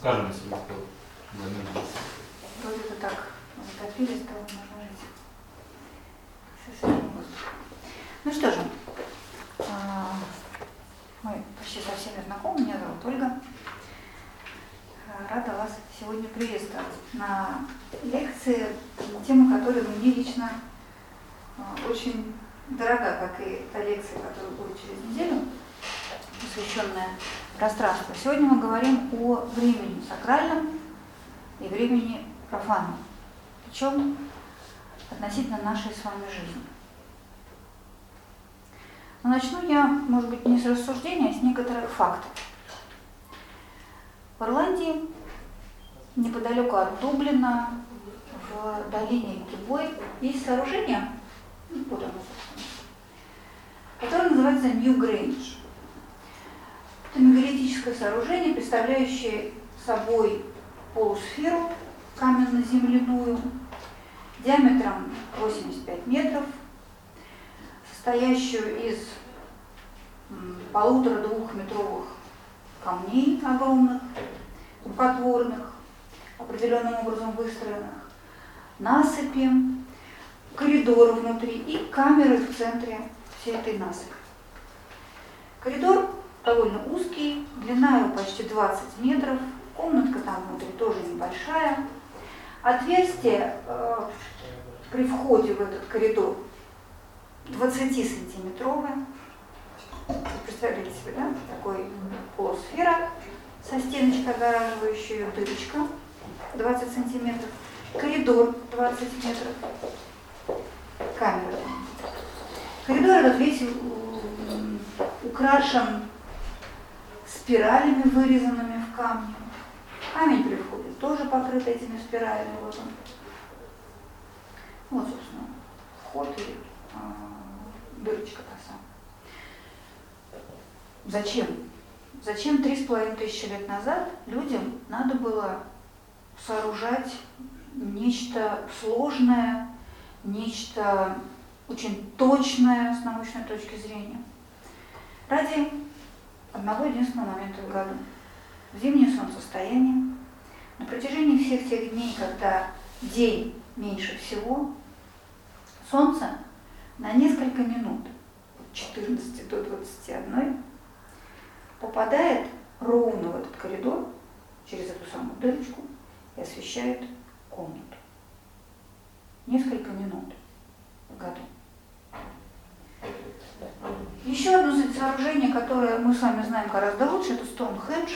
Скажем, если легко. Вроде бы так затопили, стало можно жить. Со свежим воздухом. Ну что же, а, мы почти со всеми знакомы, меня зовут Ольга. А, Рада вас сегодня приветствовать на лекции, тема которой мне лично а, очень дорога, как и та лекция, которая будет через неделю, посвященная пространству. Сегодня мы говорим о времени сакральном и времени профанном, причем относительно нашей с вами жизни. Но начну я, может быть, не с рассуждения, а с некоторых фактов. В Ирландии, неподалеку от Дублина, в долине Кибой, есть сооружение, ну, вот оно, которое называется New Grange. Это мегалитическое сооружение, представляющее собой полусферу каменно-земляную, диаметром 85 метров, состоящую из полутора-двухметровых камней огромных, рукотворных, определенным образом выстроенных, насыпи, коридоры внутри и камеры в центре всей этой насыпи. Коридор довольно узкий, длина его почти 20 метров, комнатка там внутри тоже небольшая. Отверстие э, при входе в этот коридор 20-сантиметровое. Представляете себе, да? Такой полусфера со стеночкой огораживающей дырочка 20 сантиметров. Коридор 20 метров. Камера. Коридор этот весь украшен спиралями, вырезанными в камне. Камень при входе тоже покрыт этими спиралями. Вот он. Вот, собственно, вход и а, дырочка та самая. Зачем? Зачем три с половиной тысячи лет назад людям надо было сооружать нечто сложное, нечто очень точное с научной точки зрения? Ради одного единственного момента в году. В зимнее солнцестояние. На протяжении всех тех дней, когда день меньше всего, солнце на несколько минут, от 14 до 21, попадает ровно в этот коридор, через эту самую дырочку, и освещает комнату. Несколько минут в году. Еще одно сооружение, которое мы с вами знаем гораздо лучше, это Стоунхендж.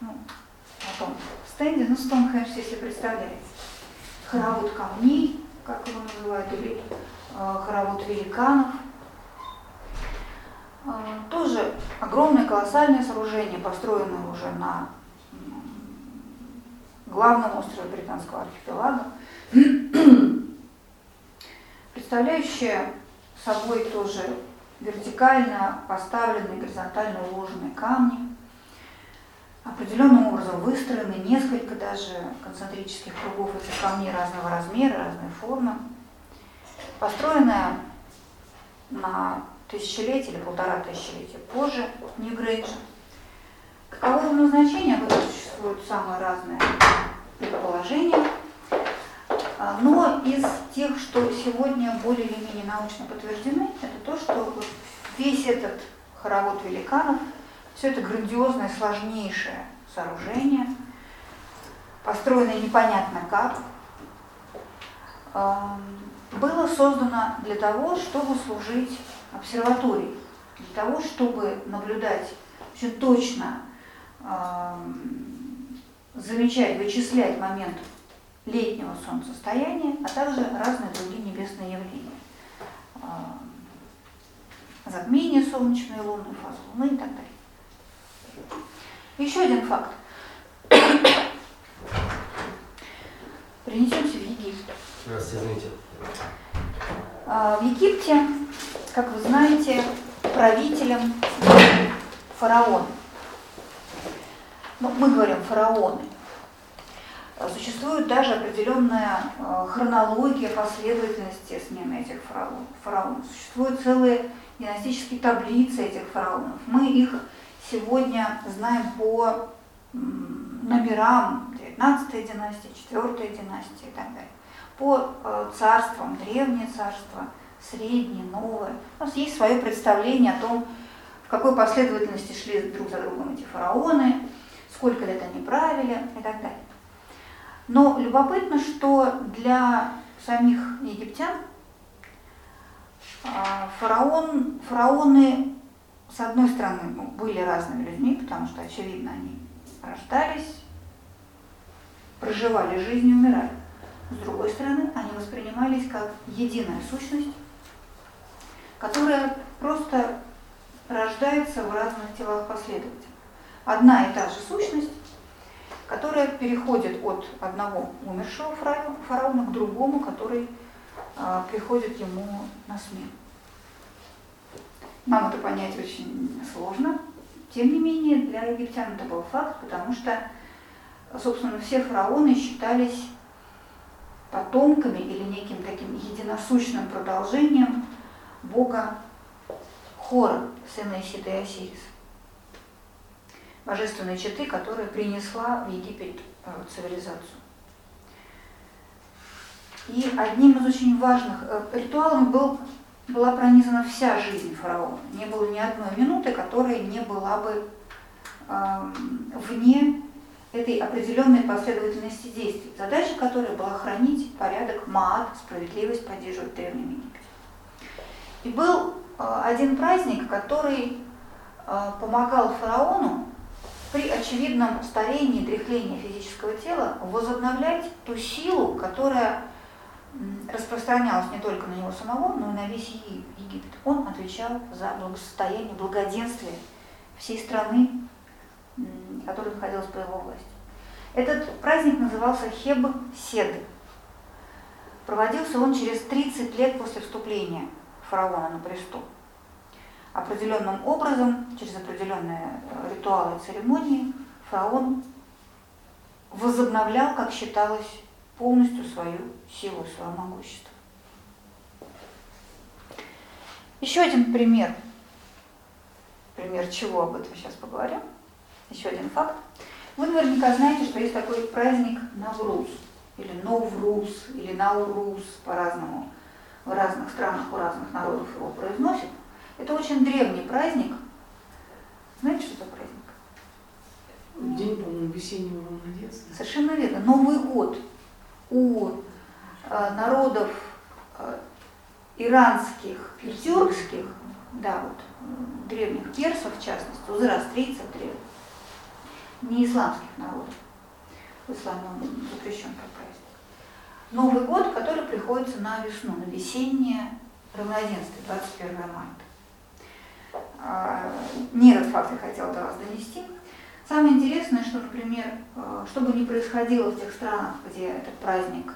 Ну, о том стенде, ну Стоунхендж, если представляете. Хоровод камней, как его называют, или э, хоровод великанов. Э, тоже огромное колоссальное сооружение, построенное уже на главном острове Британского архипелага, представляющее собой тоже вертикально поставленные, горизонтально уложенные камни, определенным образом выстроены несколько даже концентрических кругов этих камней разного размера, разной формы, построенная на тысячелетие или полтора тысячелетия позже Нью-Грейджа. Каково его назначение, этом существуют самые разные предположения. А, но из тех, что сегодня более или менее научно подтверждены, это то, что весь этот хоровод великанов, все это грандиозное, сложнейшее сооружение, построенное непонятно как, было создано для того, чтобы служить обсерваторией, для того, чтобы наблюдать очень точно, замечать, вычислять момент летнего солнцестояния, а также разные другие небесные явления. А, затмение солнечной лунной фазы Луны и так далее. Еще один факт. Перенесемся в Египет. извините. А, в Египте, как вы знаете, правителем фараон. Ну, мы говорим фараоны. Э, существует даже определенная э, хронология последовательности смены этих фараонов. Существуют целые династические таблицы этих фараонов. Мы их сегодня знаем по номерам 19 династии, 4 династии и так далее. По э, царствам, древнее царство, среднее, новое. У нас есть свое представление о том, в какой последовательности шли друг за другом эти фараоны, сколько лет они правили и так далее. Но любопытно, что для самих египтян а, фараон, фараоны, с одной стороны, ну, были разными людьми, потому что, очевидно, они рождались, проживали жизнь и умирали. С другой стороны, они воспринимались как единая сущность, которая просто рождается в разных телах последовательно. Одна и та же сущность, которая переходит от одного умершего фараона к другому, который а, приходит ему на смену. Нам это понять очень сложно. Тем не менее, для египтян это был факт, потому что, собственно, все фараоны считались потомками или неким таким единосущным продолжением бога Хора, сына Исида и Осириса. Божественной черты, которая принесла в Египет э, цивилизацию. И одним из очень важных э, ритуалов был, была пронизана вся жизнь фараона. Не было ни одной минуты, которая не была бы э, вне этой определенной последовательности действий, задача которой была хранить порядок, маат, справедливость, поддерживать в Древнем. И был э, один праздник, который э, помогал фараону при очевидном старении, дряхлении физического тела возобновлять ту силу, которая распространялась не только на него самого, но и на весь Египет. Он отвечал за благосостояние, благоденствие всей страны, которая находилась под его властью. Этот праздник назывался Хеб-Сед. Проводился он через 30 лет после вступления фараона на престол. Определенным образом, через определенные э, ритуалы и церемонии, фараон возобновлял, как считалось, полностью свою силу, свое могущество. Еще один пример. Пример чего об этом сейчас поговорим. Еще один факт. Вы наверняка знаете, что есть такой праздник Навруз, или Новруз, или Наурус, по-разному. В разных странах у разных народов его произносят. Это очень древний праздник. Знаете, что это праздник? День, по-моему, весеннего равноденствия. Совершенно верно. Новый год у э, народов э, иранских тюркских, да, вот, древних персов в частности, у зороастрийцев древних, не исламских народов. В исламе он запрещен как праздник. Новый год, который приходится на весну, на весеннее равноденствие, 21 марта. А, не этот факт я хотела до вас донести. Самое интересное, что, например, э, что бы ни происходило в тех странах, где этот праздник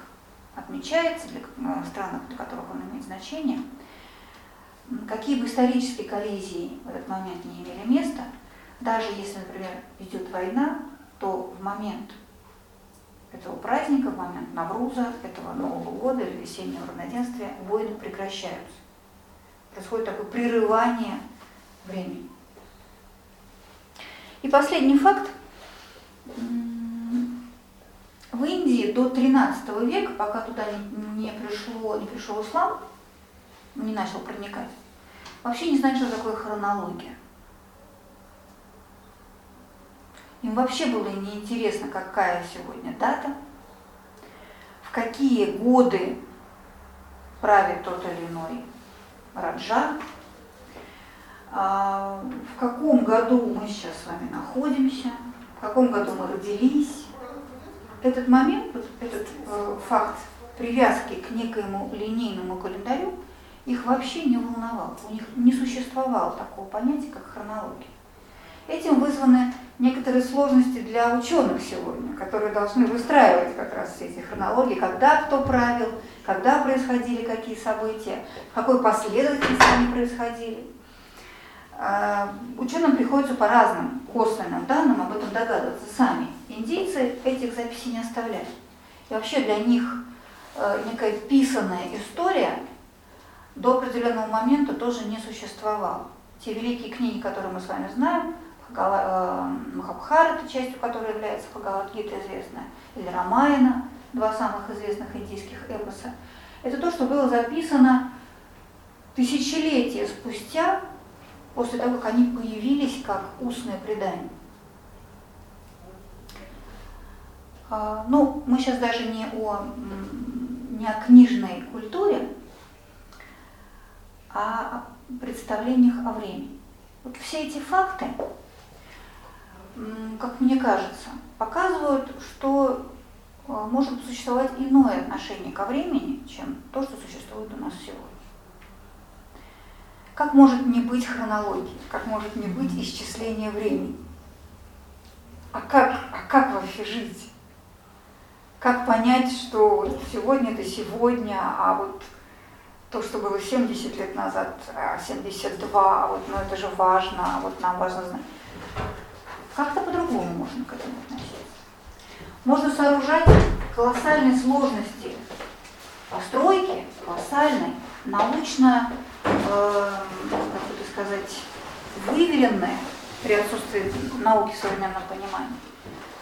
отмечается, для э, странах, для которых он имеет значение, какие бы исторические коллизии в этот момент не имели места, даже если, например, идет война, то в момент этого праздника, в момент Навруза, этого Нового года или весеннего равноденствия войны прекращаются. Происходит такое прерывание времени. И последний факт. В Индии до 13 века, пока туда не, пришло, не пришел ислам, не начал проникать, вообще не знают, что такое хронология. Им вообще было неинтересно, какая сегодня дата, в какие годы правит тот или иной раджа, в каком году мы сейчас с вами находимся, в каком году мы родились. Этот момент, этот э, факт привязки к некоему линейному календарю их вообще не волновал. У них не существовало такого понятия, как хронология. Этим вызваны некоторые сложности для ученых сегодня, которые должны выстраивать как раз все эти хронологии, когда кто правил, когда происходили какие события, в какой последовательности они происходили. Э, ученым приходится по разным косвенным данным об этом догадываться сами. Индийцы этих записей не оставляли. И вообще для них э, некая писанная история до определенного момента тоже не существовала. Те великие книги, которые мы с вами знаем, э, Махабхарата, частью которой является Бхагавадгита известная, или Рамаяна, два самых известных индийских эпоса, это то, что было записано тысячелетия спустя после того, как они появились как устное предание. А, ну, мы сейчас даже не о, не о книжной культуре, а о представлениях о времени. Вот все эти факты, как мне кажется, показывают, что а, может существовать иное отношение ко времени, чем то, что существует у нас сегодня. Как может не быть хронологии, как может не быть исчисления времени? А как, а как вообще жить? Как понять, что сегодня это сегодня, а вот то, что было 70 лет назад, 72, а вот ну это же важно, а вот нам важно знать. Как-то по-другому можно к этому относиться. Можно сооружать колоссальные сложности постройки, колоссальной, научно как это сказать, выверенное при отсутствии науки в современном понимании,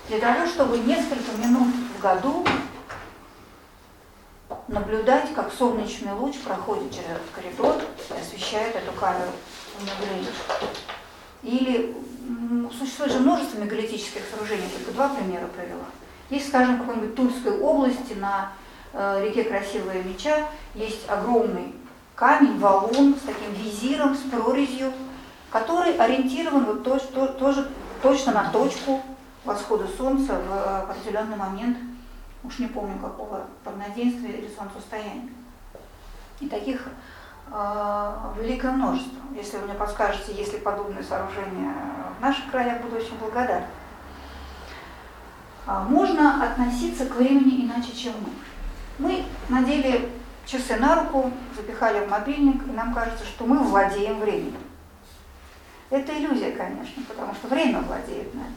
для того, чтобы несколько минут в году наблюдать, как солнечный луч проходит через этот коридор и освещает эту камеру наблюдения. Или существует же множество мегалитических сооружений, только два примера привела. Есть, скажем, в какой-нибудь Тульской области на э, реке Красивая Меча есть огромный камень, валун с таким визиром, с прорезью, который ориентирован вот то, то, тоже точно на точку восхода солнца в э, определенный момент, уж не помню какого, равноденствия или солнцестояния. И таких э, великое множество. Если вы мне подскажете, есть ли подобные сооружения в наших краях, буду очень благодарна. А можно относиться к времени иначе, чем мы. Мы надели часы на руку, запихали в мобильник, и нам кажется, что мы владеем временем. Это иллюзия, конечно, потому что время владеет нами.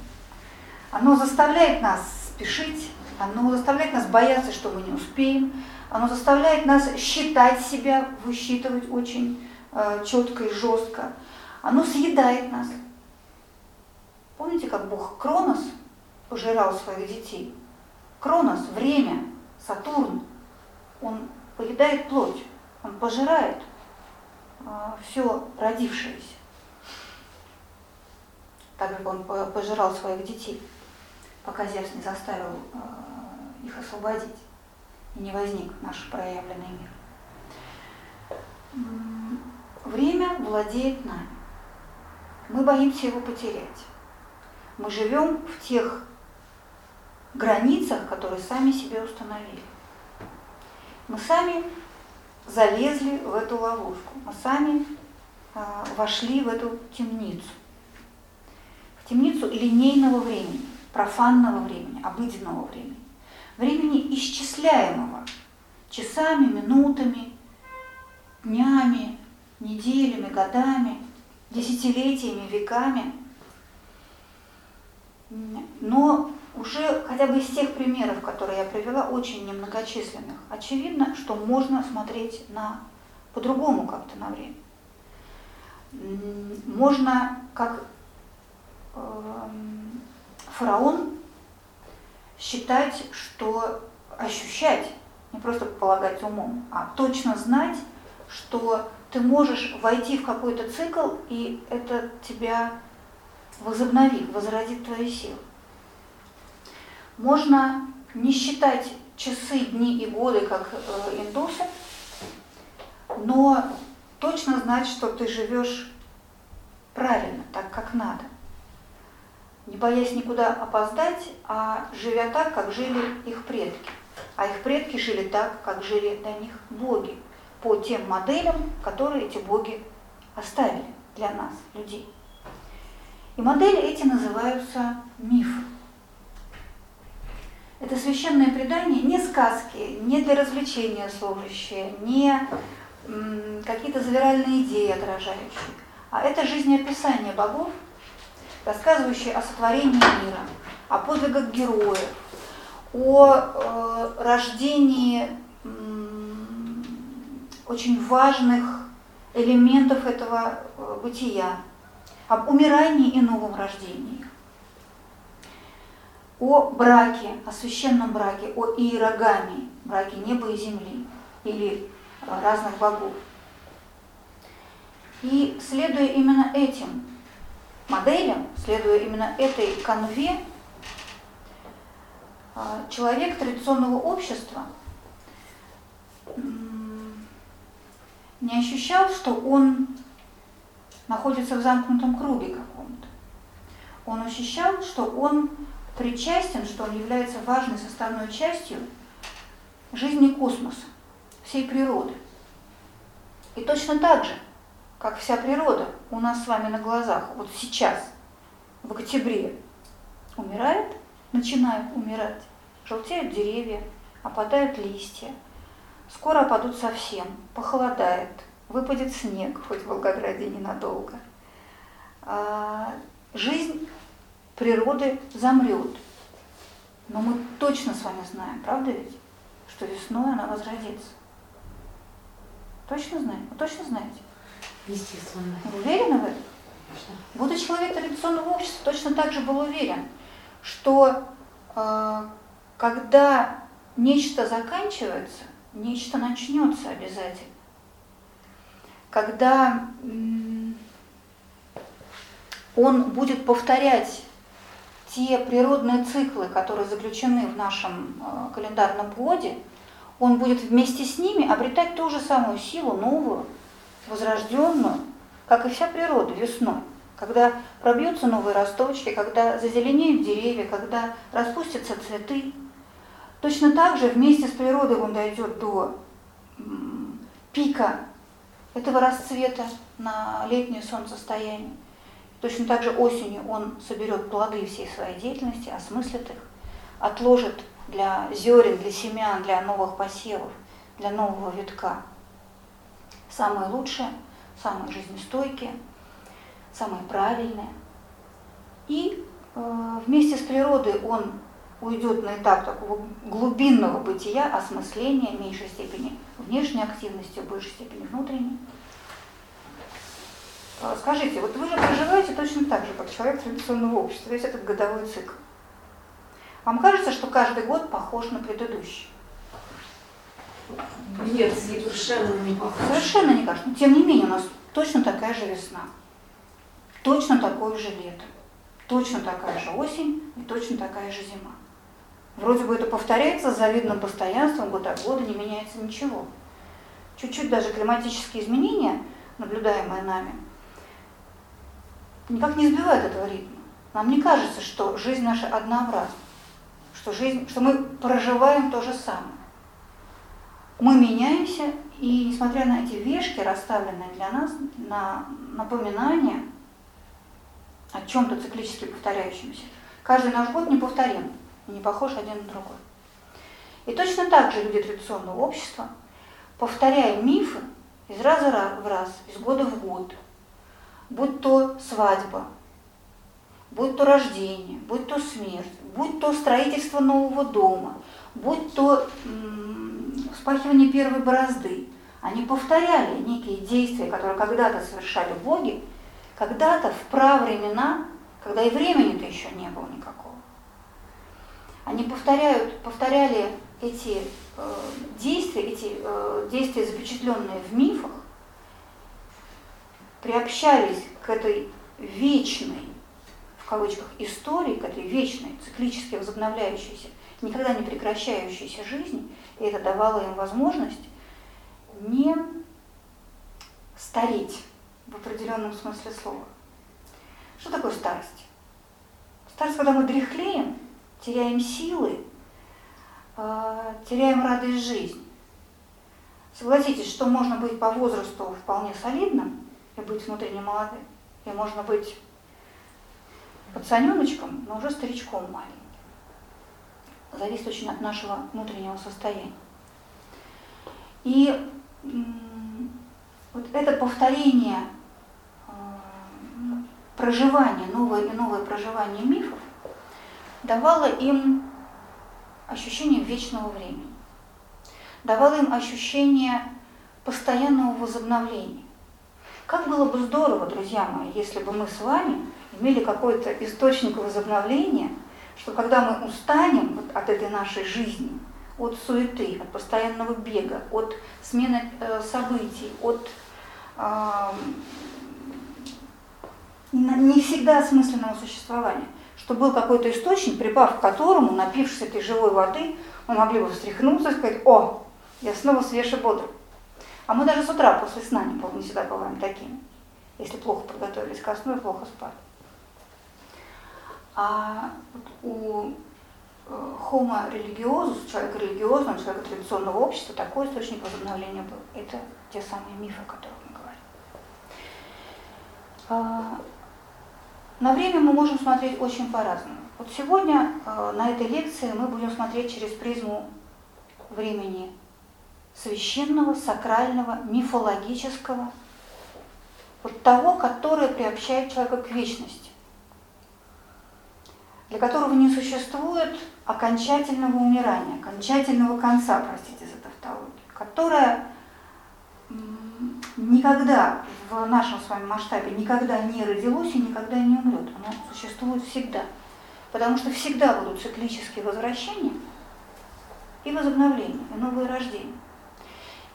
Оно заставляет нас спешить, оно заставляет нас бояться, что мы не успеем, оно заставляет нас считать себя, высчитывать очень э, четко и жестко. Оно съедает нас. Помните, как Бог Кронос пожирал своих детей? Кронос, время, Сатурн, он поедает плоть, он пожирает а, все родившееся. Так как он пожирал своих детей, пока Зевс не заставил а, их освободить, и не возник наш проявленный мир. Время владеет нами. Мы боимся его потерять. Мы живем в тех границах, которые сами себе установили. Мы сами залезли в эту ловушку, мы сами э, вошли в эту темницу. В темницу линейного времени, профанного времени, обыденного времени. Времени исчисляемого часами, минутами, днями, неделями, годами, десятилетиями, веками. Но уже хотя бы из тех примеров, которые я привела, очень немногочисленных, очевидно, что можно смотреть на по-другому как-то на время. Можно, как э, фараон, считать, что ощущать, не просто полагать умом, а точно знать, что ты можешь войти в какой-то цикл, и это тебя возобновит, возродит твои силы. Можно не считать часы, дни и годы, как э, индусы, но точно знать, что ты живешь правильно, так как надо. Не боясь никуда опоздать, а живя так, как жили их предки. А их предки жили так, как жили до них боги, по тем моделям, которые эти боги оставили для нас, людей. И модели эти называются мифы. Это священное предание не сказки, не для развлечения служащие, не какие-то завиральные идеи отражающие, а это жизнеописание богов, рассказывающее о сотворении мира, о подвигах героев, о э, рождении м, очень важных элементов этого э, бытия, об умирании и новом рождении, о браке, о священном браке, о иерогамии, браке неба и земли или э, разных богов. И следуя именно этим моделям, следуя именно этой канве, а, человек традиционного общества не ощущал, что он находится в замкнутом круге каком-то. Он ощущал, что он причастен, что он является важной составной частью жизни космоса, всей природы. И точно так же, как вся природа у нас с вами на глазах, вот сейчас, в октябре, умирает, начинает умирать, желтеют деревья, опадают листья, скоро опадут совсем, похолодает, выпадет снег, хоть в Волгограде ненадолго. А, жизнь природы замрет. Но мы точно с вами знаем, правда ведь, что весной она возродится. Точно знаем? Вы точно знаете? Естественно. Вы уверены в этом? Конечно. Будучи человек традиционного общества, точно так же был уверен, что э, когда нечто заканчивается, нечто начнется обязательно. Когда он будет повторять те природные циклы, которые заключены в нашем э, календарном годе, он будет вместе с ними обретать ту же самую силу, новую, возрожденную, как и вся природа весной, когда пробьются новые росточки, когда зазеленеют деревья, когда распустятся цветы. Точно так же вместе с природой он дойдет до пика этого расцвета на летнее солнцестояние. Точно так же осенью он соберет плоды всей своей деятельности, осмыслит их, отложит для зерен, для семян, для новых посевов, для нового витка самые лучшие, самые жизнестойкие, самые правильные. И э, вместе с природой он уйдет на этап такого глубинного бытия, осмысления, в меньшей степени внешней активности, в большей степени внутренней. Э, скажите, вот вы же проживаете точно так же, как человек традиционного общества, весь этот годовой цикл. Вам кажется, что каждый год похож на предыдущий? Нет, совершенно не похоже. Совершенно не кажется. Но тем не менее, у нас точно такая же весна, точно такое же лето, точно такая же осень и точно такая же зима. Вроде бы это повторяется с завидным постоянством, год от года не меняется ничего. Чуть-чуть даже климатические изменения, наблюдаемые нами, никак не сбивают этого ритма. Нам не кажется, что жизнь наша однообразна, что, жизнь, что мы проживаем то же самое мы меняемся, и несмотря на эти вешки, расставленные для нас, на напоминание о чем-то циклически повторяющемся, каждый наш год неповторим, не похож один на другой. И точно так же люди традиционного общества, повторяя мифы из раза в раз, из года в год, будь то свадьба, будь то рождение, будь то смерть, будь то строительство нового дома, будь то вспахивание первой борозды. Они повторяли некие действия, которые когда-то совершали боги, когда-то в правремена, когда и времени-то еще не было никакого. Они повторяют, повторяли эти э, действия, эти э, действия, запечатленные в мифах, приобщались к этой вечной, в кавычках, истории, к этой вечной, циклически возобновляющейся, никогда не прекращающейся жизни, и это давало им возможность не стареть в определенном смысле слова. Что такое старость? Старость, когда мы дряхлеем, теряем силы, э, теряем радость жизни. Согласитесь, что можно быть по возрасту вполне солидным и быть внутренне молодым, и можно быть пацаненочком, но уже старичком маленьким зависит очень от нашего внутреннего состояния. И вот это повторение э, проживание, новое и новое проживание мифов давало им ощущение вечного времени, давало им ощущение постоянного возобновления. Как было бы здорово, друзья мои, если бы мы с вами имели какой-то источник возобновления, что когда мы устанем вот от этой нашей жизни, от суеты, от постоянного бега, от смены э, событий, от э, не всегда осмысленного существования, что был какой-то источник, припав к которому, напившись этой живой воды, мы могли бы встряхнуться и сказать, о, я снова свеж и бодр. А мы даже с утра после сна не, не всегда бываем такими, если плохо подготовились ко сну и плохо спали. А у э, homo religiosus, человека религиозного, человека традиционного общества, такой источник возобновления был. Это те самые мифы, о которых мы говорим. А, на время мы можем смотреть очень по-разному. Вот сегодня э, на этой лекции мы будем смотреть через призму времени священного, сакрального, мифологического, вот того, которое приобщает человека к вечности, для которого не существует окончательного умирания, окончательного конца, простите за тавтологию, которое никогда в нашем с вами масштабе никогда не родилось и никогда не умрет. Оно существует всегда. Потому что всегда будут циклические возвращения и возобновления, и новые рождения.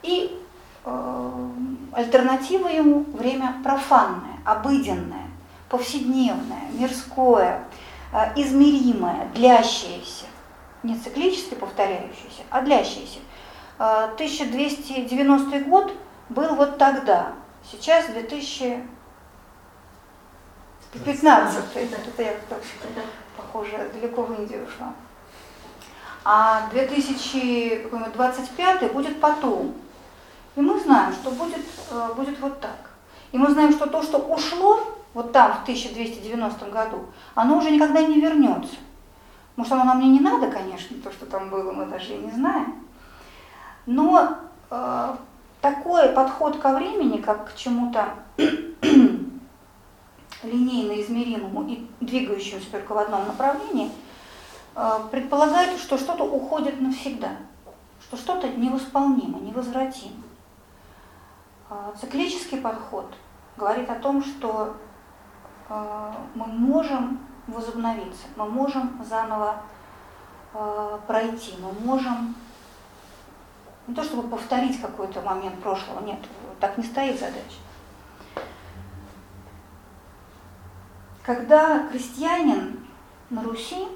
И э, альтернатива ему время профанное, обыденное, повседневное, мирское, э, измеримое, длящееся. Не циклически повторяющееся, а длящееся. Э, 1290 год был вот тогда. Сейчас 2015. Это я похоже, далеко в Индию ушла. А 2025 будет потом. И мы знаем, что будет, э, будет вот так. И мы знаем, что то, что ушло вот там, в 1290 году, оно уже никогда не вернется. Может, оно нам не надо, конечно, то, что там было, мы даже и не знаем. Но э, такой подход ко времени, как к чему-то линейно измеримому и двигающемуся только в одном направлении, э, предполагает, что что-то уходит навсегда, что что-то невосполнимо, невозвратимо. Э, циклический подход говорит о том, что э, мы можем возобновиться, мы можем заново пройти, мы можем не то чтобы повторить какой-то момент прошлого, нет, так не стоит задача. Когда крестьянин на Руси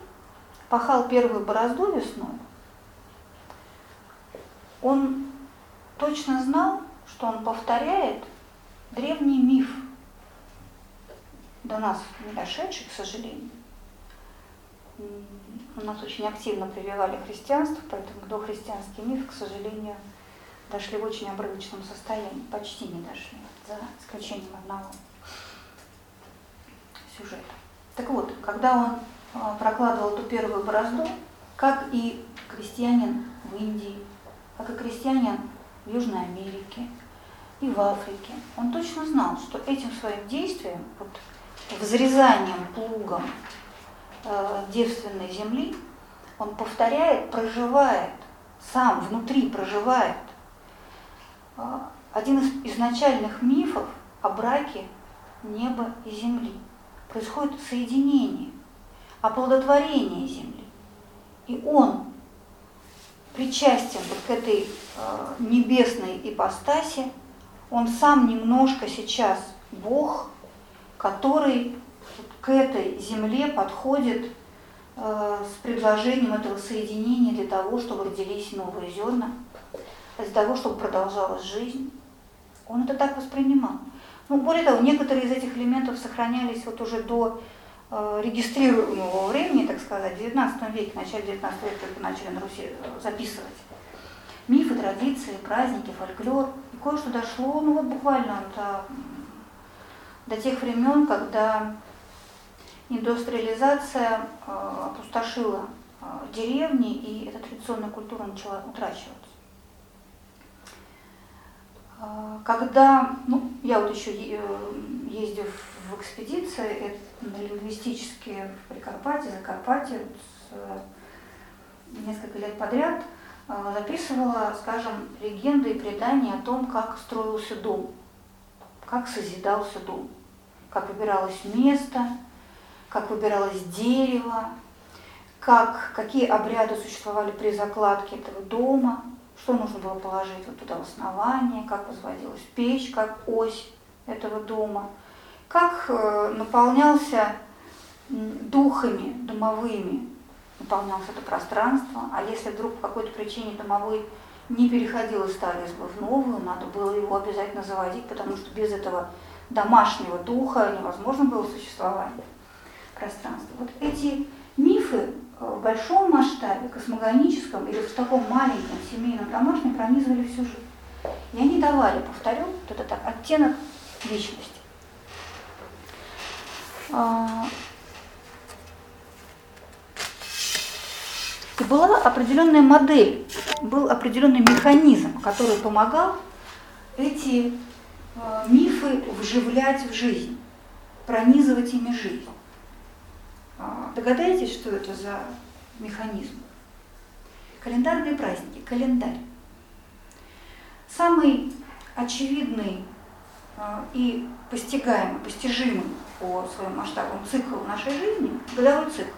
пахал первую борозду весной, он точно знал, что он повторяет древний миф, до нас не дошедший, к сожалению у нас очень активно прививали христианство, поэтому дохристианские мифы, к сожалению, дошли в очень обрывочном состоянии, почти не дошли, за исключением одного сюжета. Так вот, когда он а, прокладывал эту первую борозду, как и крестьянин в Индии, как и крестьянин в Южной Америке и в Африке, он точно знал, что этим своим действием, вот, взрезанием плугом э, девственной земли, он повторяет, проживает, сам внутри проживает э, один из изначальных мифов о браке неба и земли. Происходит соединение, оплодотворение земли. И он причастен вот к этой э, небесной ипостаси, он сам немножко сейчас Бог, который к этой земле подходит э, с предложением этого соединения для того, чтобы родились новые зерна, для того, чтобы продолжалась жизнь. Он это так воспринимал. Ну, более того, некоторые из этих элементов сохранялись вот уже до э, регистрируемого времени, так сказать, в 19 веке, в начале 19 века только начали на Руси э, записывать. Мифы, традиции, праздники, фольклор. Кое-что дошло, ну вот буквально до, до тех времен, когда индустриализация э, опустошила э, деревни, и эта традиционная культура начала утрачиваться. Э, когда, ну, я вот еще ездив в экспедиции лингвистические в Прикарпатье, Закарпатье вот, несколько лет подряд записывала, скажем, легенды и предания о том, как строился дом, как созидался дом, как выбиралось место, как выбиралось дерево, как, какие обряды существовали при закладке этого дома, что нужно было положить вот туда в основание, как возводилась печь, как ось этого дома, как э, наполнялся духами домовыми, наполнялось это пространство, а если вдруг по какой-то причине домовой не переходил из старой избы в новую, надо было его обязательно заводить, потому что без этого домашнего духа невозможно было существование пространства. Вот эти мифы в большом масштабе, космогоническом или в таком маленьком семейном домашнем пронизывали всю жизнь. И они давали, повторю, вот этот оттенок личности. И была определенная модель, был определенный механизм, который помогал эти а, мифы вживлять в жизнь, пронизывать ими жизнь. А, догадаетесь, что это за механизм? Календарные праздники, календарь. Самый очевидный а, и постигаемый, постижимый по своим масштабам цикл нашей жизни – годовой цикл.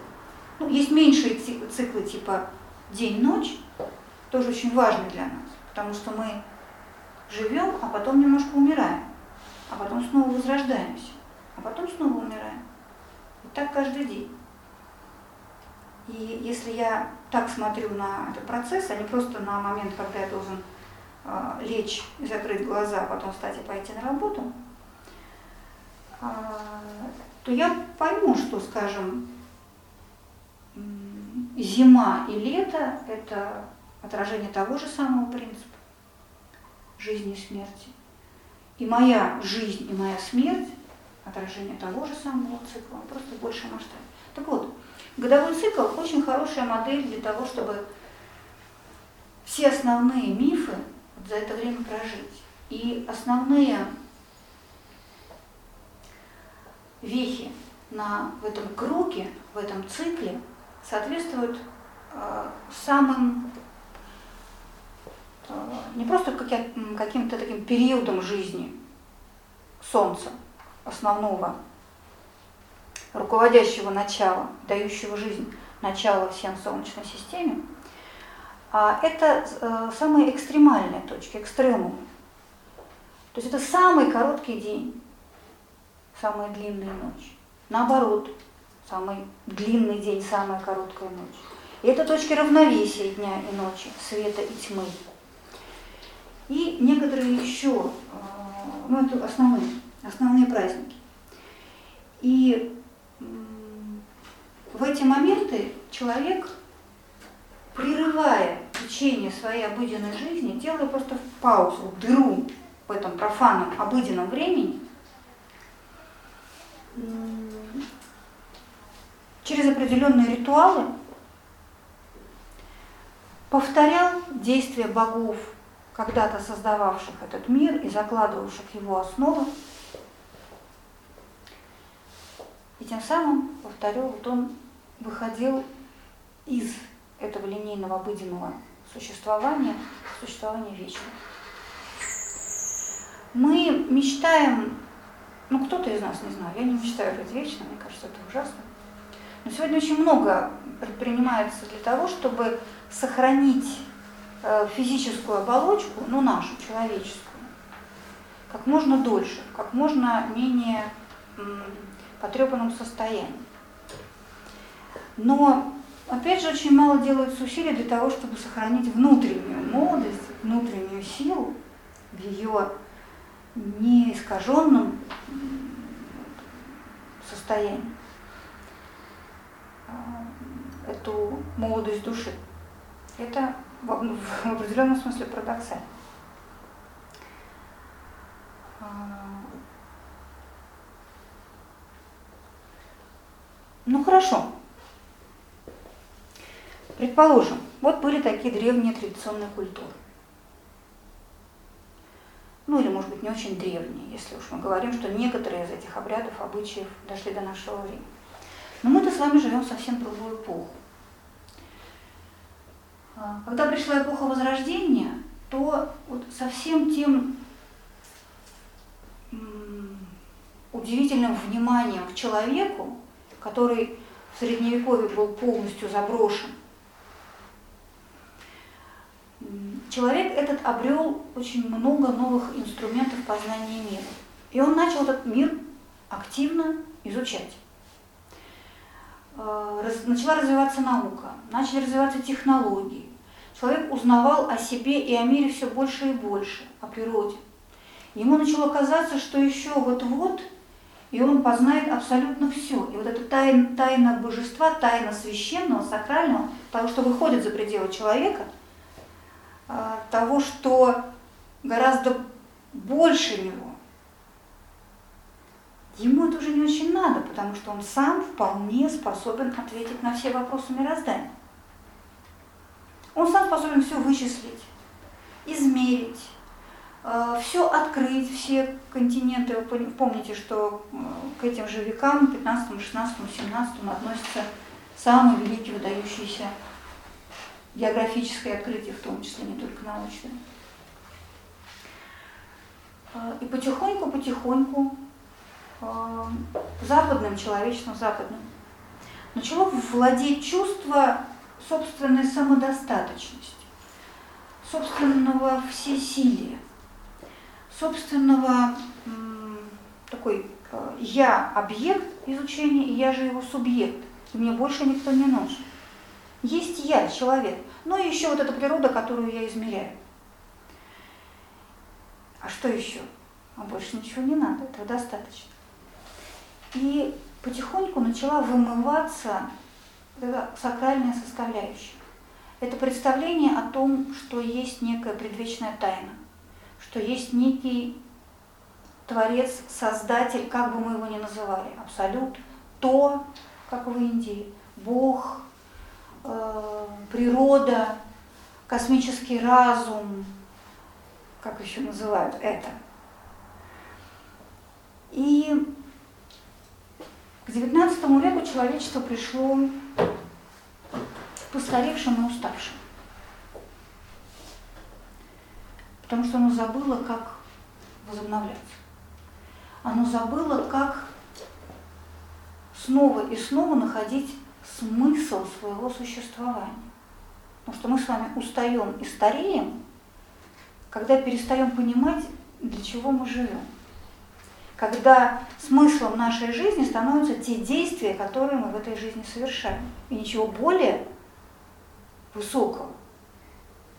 Ну, есть меньшие циклы типа день-ночь, тоже очень важны для нас, потому что мы живем, а потом немножко умираем, а потом снова возрождаемся, а потом снова умираем так каждый день. И если я так смотрю на этот процесс, а не просто на момент, когда я должен э, лечь и закрыть глаза, а потом встать и пойти на работу, э, то я пойму, что, скажем, зима и лето – это отражение того же самого принципа жизни и смерти. И моя жизнь и моя смерть отражение того же самого цикла, просто в большем масштабе. Так вот, годовой цикл очень хорошая модель для того, чтобы все основные мифы за это время прожить. И основные вехи на, в этом круге, в этом цикле соответствуют э, самым э, не просто каким-то таким периодом жизни Солнца, основного руководящего начала, дающего жизнь начала всем Солнечной системе, а это э, самые экстремальные точки, экстремумы. То есть это самый короткий день, самая длинная ночь. Наоборот, самый длинный день, самая короткая ночь. И это точки равновесия дня и ночи, света и тьмы. И некоторые еще, э, ну это основные основные праздники. И в эти моменты человек, прерывая течение своей обыденной жизни, делая просто паузу, дыру в этом профанном обыденном времени, через определенные ритуалы повторял действия богов, когда-то создававших этот мир и закладывавших его основы, И тем самым, повторю, вот он выходил из этого линейного обыденного существования в существование вечное. Мы мечтаем, ну кто-то из нас, не знаю, я не мечтаю быть вечным, мне кажется, это ужасно. Но сегодня очень много предпринимается для того, чтобы сохранить э, физическую оболочку, ну нашу, человеческую, как можно дольше, как можно менее потрепанном состоянии. Но, опять же, очень мало делается усилий для того, чтобы сохранить внутреннюю молодость, внутреннюю силу в ее неискаженном состоянии, эту молодость души. Это в определенном смысле парадоксально. Ну хорошо. Предположим, вот были такие древние традиционные культуры. Ну или, может быть, не очень древние, если уж мы говорим, что некоторые из этих обрядов, обычаев дошли до нашего времени. Но мы-то с вами живем совсем другую эпоху. А, когда пришла эпоха Возрождения, то вот со всем тем удивительным вниманием к человеку, который в Средневековье был полностью заброшен, человек этот обрел очень много новых инструментов познания мира. И он начал этот мир активно изучать. Э, начала развиваться наука, начали развиваться технологии. Человек узнавал о себе и о мире все больше и больше, о природе. Ему начало казаться, что еще вот-вот, и он познает абсолютно все. И вот эта тайна, тайна божества, тайна священного, сакрального, того, что выходит за пределы человека, э, того, что гораздо больше него, Ему это уже не очень надо, потому что он сам вполне способен ответить на все вопросы мироздания. Он сам способен все вычислить, измерить, э, все открыть, все континенты. Вы помните, что э, к этим же векам, 15, 16, 17 относятся самые великие выдающиеся географические открытия, в том числе не только научные. Э, и потихоньку-потихоньку западным человечеством, западным, начало владеть чувство собственной самодостаточности, собственного всесилия, собственного такой э, я объект изучения, и я же его субъект, и мне больше никто не нужен. Есть я, человек, ну и еще вот эта природа, которую я измеряю. А что еще? А больше ничего не надо, этого достаточно. И потихоньку начала вымываться сакральная составляющая. Это представление о том, что есть некая предвечная тайна, что есть некий Творец, Создатель, как бы мы его ни называли, Абсолют, то, как в Индии, Бог, э, природа, космический разум, как еще называют это. И к XIX веку человечество пришло постаревшим и уставшим. Потому что оно забыло, как возобновляться. Оно забыло, как снова и снова находить смысл своего существования. Потому что мы с вами устаем и стареем, когда перестаем понимать, для чего мы живем когда смыслом нашей жизни становятся те действия, которые мы в этой жизни совершаем. И ничего более высокого,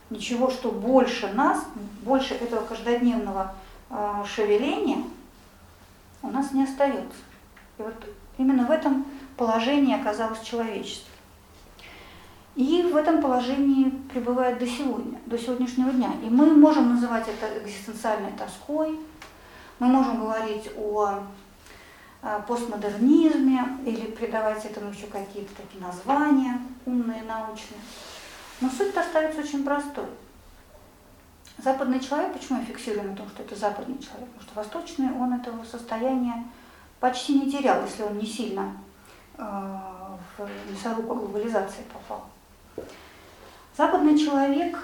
ничего, что больше нас, больше этого каждодневного э, шевеления у нас не остается. И вот именно в этом положении оказалось человечество. И в этом положении пребывает до сегодня, до сегодняшнего дня. И мы можем называть это экзистенциальной тоской, мы можем говорить о постмодернизме или придавать этому еще какие-то такие названия умные, научные. Но суть остается очень простой. Западный человек, почему я фиксирую на том, что это западный человек? Потому что восточный, он этого состояния почти не терял, если он не сильно э, в мясорубку глобализации попал. Западный человек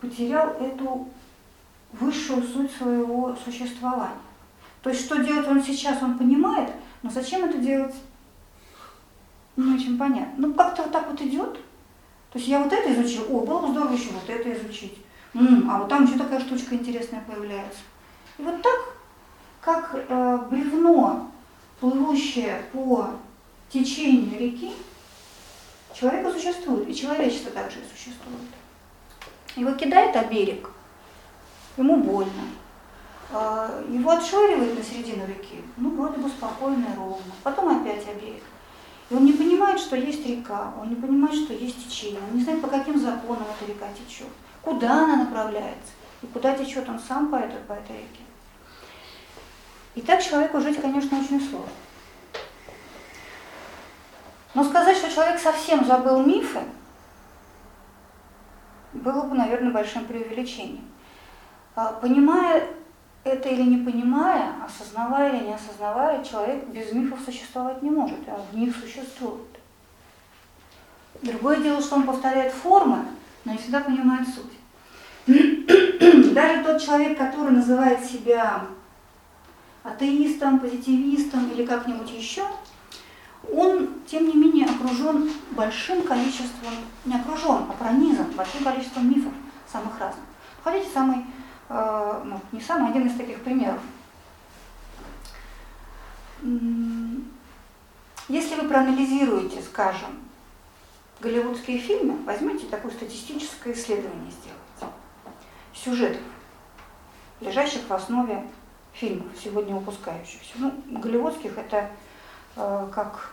потерял эту высшую суть своего существования. То есть, что делать он сейчас, он понимает, но зачем это делать, не очень понятно. Ну, как-то вот так вот идет. То есть я вот это изучил, о, было бы здорово еще вот это изучить. М-м, а вот там еще такая штучка интересная появляется. И вот так, как э, бревно, плывущее по течению реки, человек и существует, и человечество также существует. Его кидает о берег, ему больно. А, его отшвыривает на середину реки, ну, вроде бы спокойно и ровно. Потом опять обеих. И он не понимает, что есть река, он не понимает, что есть течение, он не знает, по каким законам эта река течет, куда она направляется, и куда течет он сам по этой, по этой реке. И так человеку жить, конечно, очень сложно. Но сказать, что человек совсем забыл мифы, было бы, наверное, большим преувеличением. А, Понимая это или не понимая, осознавая или не осознавая, человек без мифов существовать не может, а в них существует. Другое дело, что он повторяет формы, но не всегда понимает суть. Даже тот человек, который называет себя атеистом, позитивистом или как-нибудь еще, он, тем не менее, окружен большим количеством, не окружен, а пронизан большим количеством мифов самых разных. Хотите самый, ну, не самый, один из таких примеров. Если вы проанализируете, скажем, голливудские фильмы, возьмите такое статистическое исследование сделайте. Сюжетов, лежащих в основе фильмов, сегодня выпускающихся. Ну, голливудских это э, как,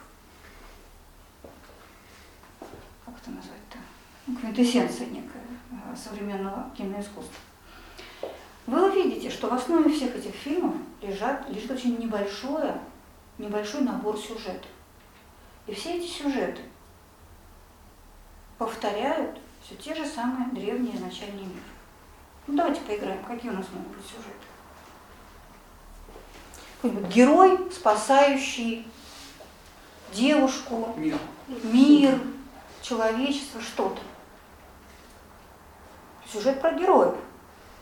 как это назвать-то, квинтэссенция некая э, современного киноискусства. Вы увидите, что в основе всех этих фильмов лежат, лежит очень небольшое, небольшой набор сюжетов. И все эти сюжеты повторяют все те же самые древние изначальные мифы. Ну давайте поиграем, какие у нас могут быть сюжеты. Какой-нибудь герой, спасающий девушку, Мир. мир, человечество, что-то. Сюжет про героев.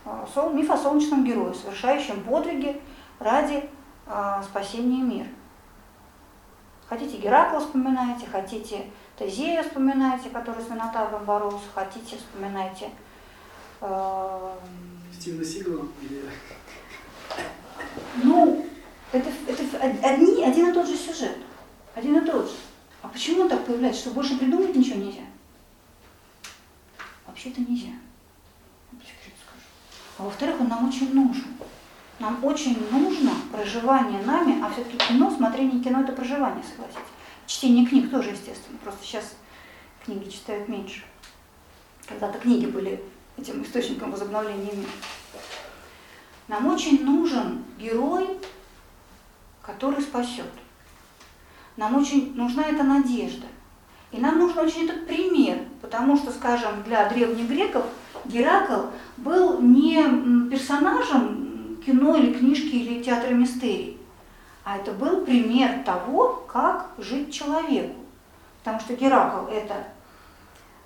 А, Миф о солнечном герое, совершающем подвиги ради а, спасения мира. Хотите Геракла вспоминайте, хотите Тезея вспоминайте, который с Минотавром боролся, хотите вспоминайте э, Стивена Сигала или ну, это, это од- одни, один и тот же сюжет. Один и тот же. А почему он так появляется? Что больше придумать ничего нельзя? Вообще-то нельзя. Скажу. А во-вторых, он нам очень нужен. Нам очень нужно проживание нами, а все-таки кино, смотрение кино это проживание, согласитесь. Чтение книг тоже, естественно. Просто сейчас книги читают меньше. Когда-то книги были этим источником возобновления мира. Нам очень нужен герой, который спасет. Нам очень нужна эта надежда. И нам нужен очень этот пример, потому что, скажем, для древних греков Геракл был не персонажем кино или книжки или театра мистерий, а это был пример того, как жить человеку. Потому что Геракл – это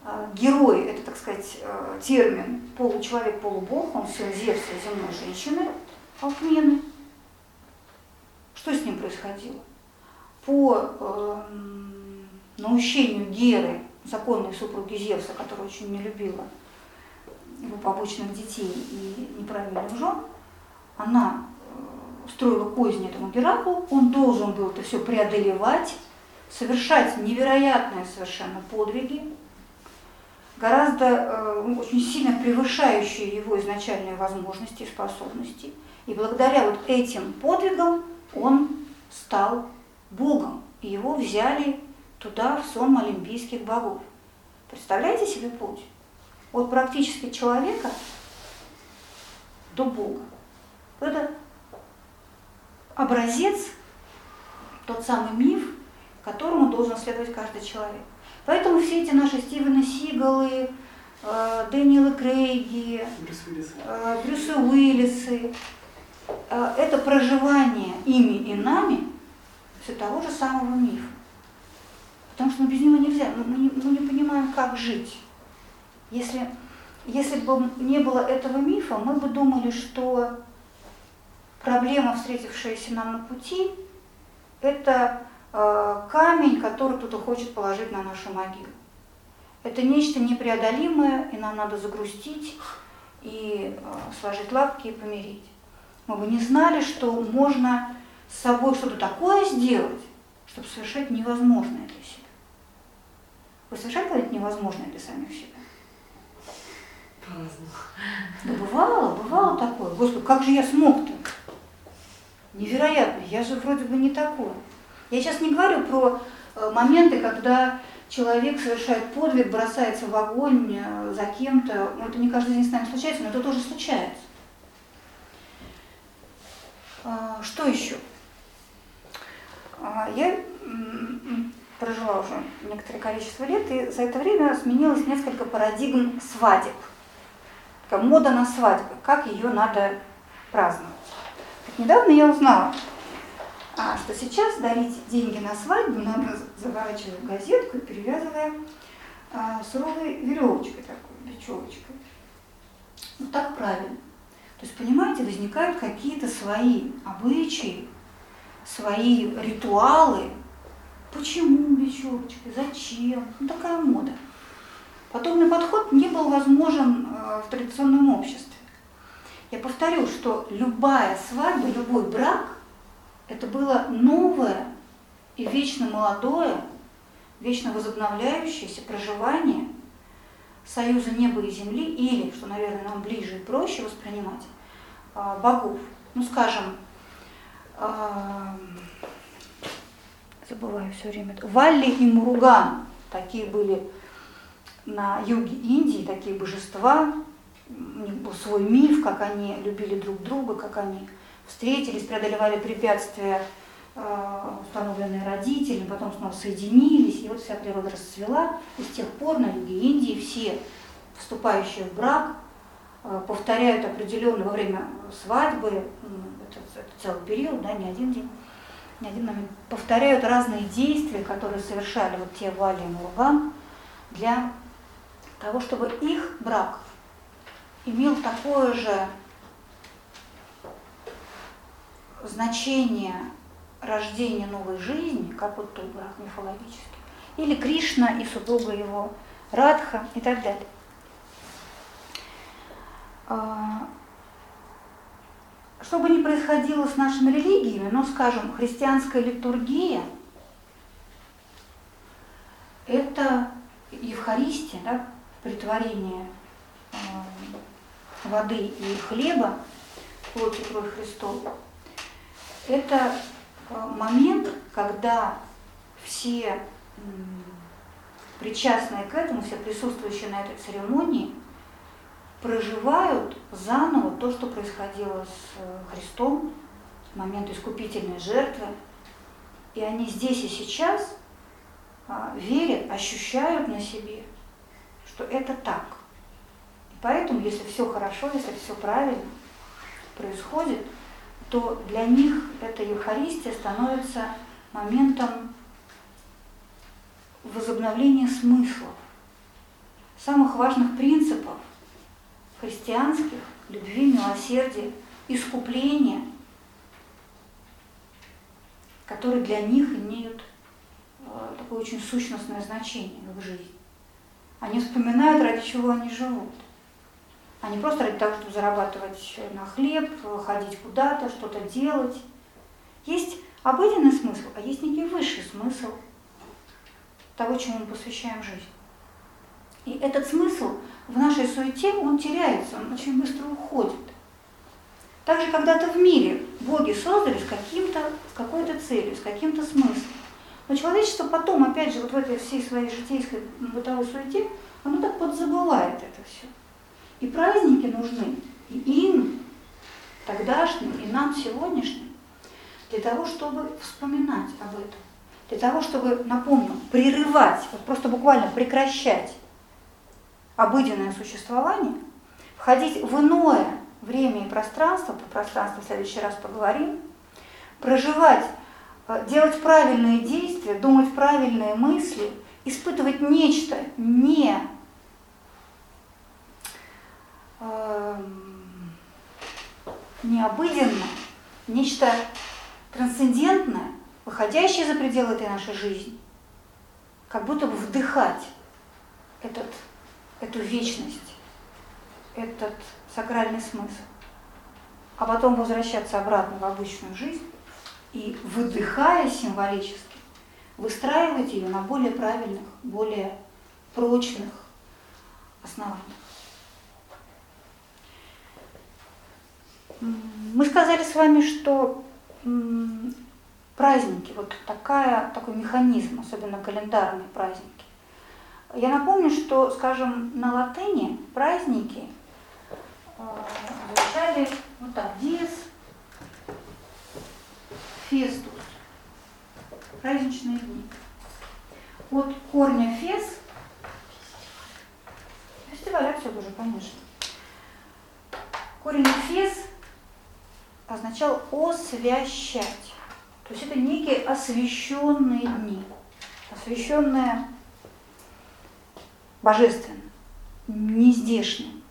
э, герой, это, так сказать, э, термин получеловек, полубог, он сын Зевса и земной женщины, Алкмены. Что с ним происходило? По эм, наущению Геры, законной супруги Зевса, которая очень не любила его побочных детей и неправильных жен, она э, устроила козни этому Гераклу, он должен был это все преодолевать, совершать невероятные совершенно подвиги, гораздо э, очень сильно превышающие его изначальные возможности и способности. И благодаря вот этим подвигам он стал богом, и его взяли туда, в сон олимпийских богов. Представляете себе путь? От практически человека до Бога. Это образец, тот самый миф, которому должен следовать каждый человек. Поэтому все эти наши Стивены Сигалы, э, Дэниелы Крейги, Брюс Уиллис. э, Брюсы Уиллисы, э, это проживание ими и нами все того же самого мифа. Потому что ну, без него нельзя, мы, мы не, мы не понимаем, как жить. Если, если бы не было этого мифа, мы бы думали, что проблема, встретившаяся нам на пути, это э, камень, который кто-то хочет положить на нашу могилу. Это нечто непреодолимое, и нам надо загрустить и э, сложить лапки и помирить. Мы бы не знали, что можно с собой что-то такое сделать, чтобы совершать невозможное для себя. Когда-нибудь невозможное для самих себя? Да бывало, бывало такое. Господи, как же я смог-то? Невероятно, я же вроде бы не такой. Я сейчас не говорю про э, моменты, когда человек совершает подвиг, бросается в огонь э, за кем-то. Ну, это не каждый день с нами случается, но это тоже случается. А, Что еще? А, Я прожила уже некоторое количество лет, и за это время сменилось несколько парадигм свадеб. такая мода на свадьбы, как ее надо праздновать. Так недавно я узнала, а, что сейчас дарить деньги на свадьбу надо заворачивая в газетку и перевязывая а, суровой веревочкой такой, бечевочкой. Ну так правильно. То есть, понимаете, возникают какие-то свои обычаи, свои ритуалы. Почему бечевочкой? Зачем? Ну такая мода. Подобный подход не был возможен э, в традиционном обществе. Я повторю, что любая свадьба, любой брак – это было новое и вечно молодое, вечно возобновляющееся проживание союза неба и земли или, что, наверное, нам ближе и проще воспринимать, а, богов. Ну, скажем, а, забываю все время, Валли и Муруган, такие были на юге Индии, такие божества, у них был свой миф, как они любили друг друга, как они встретились, преодолевали препятствия, а, установленные родителями, потом снова соединились, и вот вся природа расцвела, и с тех пор на юге Индии все вступающие в брак а, повторяют определенно во время свадьбы, это, это целый период, да, не один день, не один момент, повторяют разные действия, которые совершали вот те Вали и Мурган для того, чтобы их брак имел такое же значение рождения новой жизни, как вот тот брак мифологический, или Кришна и супруга его Радха и так далее. Что бы ни происходило с нашими религиями, но, скажем, христианская литургия – это Евхаристия, да, притворение э, воды и хлеба, плоть и кровь Христова, это э, момент, когда все причастные к этому, все присутствующие на этой церемонии, проживают заново то, что происходило с э, Христом, момент искупительной жертвы. И они здесь и сейчас а, верят, ощущают на себе – что это так. И поэтому, если все хорошо, если все правильно происходит, то для них эта Евхаристия становится моментом возобновления смыслов, самых важных принципов христианских, любви, милосердия, искупления, которые для них имеют э, такое очень сущностное значение в их жизни. Они вспоминают, ради чего они живут. А не просто ради того, чтобы зарабатывать на хлеб, ходить куда-то, что-то делать. Есть обыденный смысл, а есть некий высший смысл того, чему мы посвящаем жизнь. И этот смысл в нашей суете, он теряется, он очень быстро уходит. Также когда-то в мире боги создали с, каким-то, с какой-то целью, с каким-то смыслом. Но человечество потом, опять же, вот в этой всей своей житейской бытовой суете, оно так подзабывает это все. И праздники нужны и им, тогдашним, и нам сегодняшним, для того, чтобы вспоминать об этом. Для того, чтобы, напомню, прерывать, вот просто буквально прекращать обыденное существование, входить в иное время и пространство, про пространство в следующий раз поговорим, проживать Э, делать правильные действия, думать правильные мысли, испытывать нечто не э, необыденное, нечто трансцендентное, выходящее за пределы этой нашей жизни, как будто бы вдыхать этот, эту вечность, этот сакральный смысл, а потом возвращаться обратно в обычную жизнь и выдыхая символически, выстраивать ее на более правильных, более прочных основаниях. Мы сказали с вами, что праздники, вот такая, такой механизм, особенно календарные праздники. Я напомню, что, скажем, на латыни праздники э, звучали вот так, диез фестус, праздничные дни. От корня фес, фестиваль, все тоже, конечно. Корень фес означал освящать. То есть это некие освященные дни, освященные божественно, нездешним,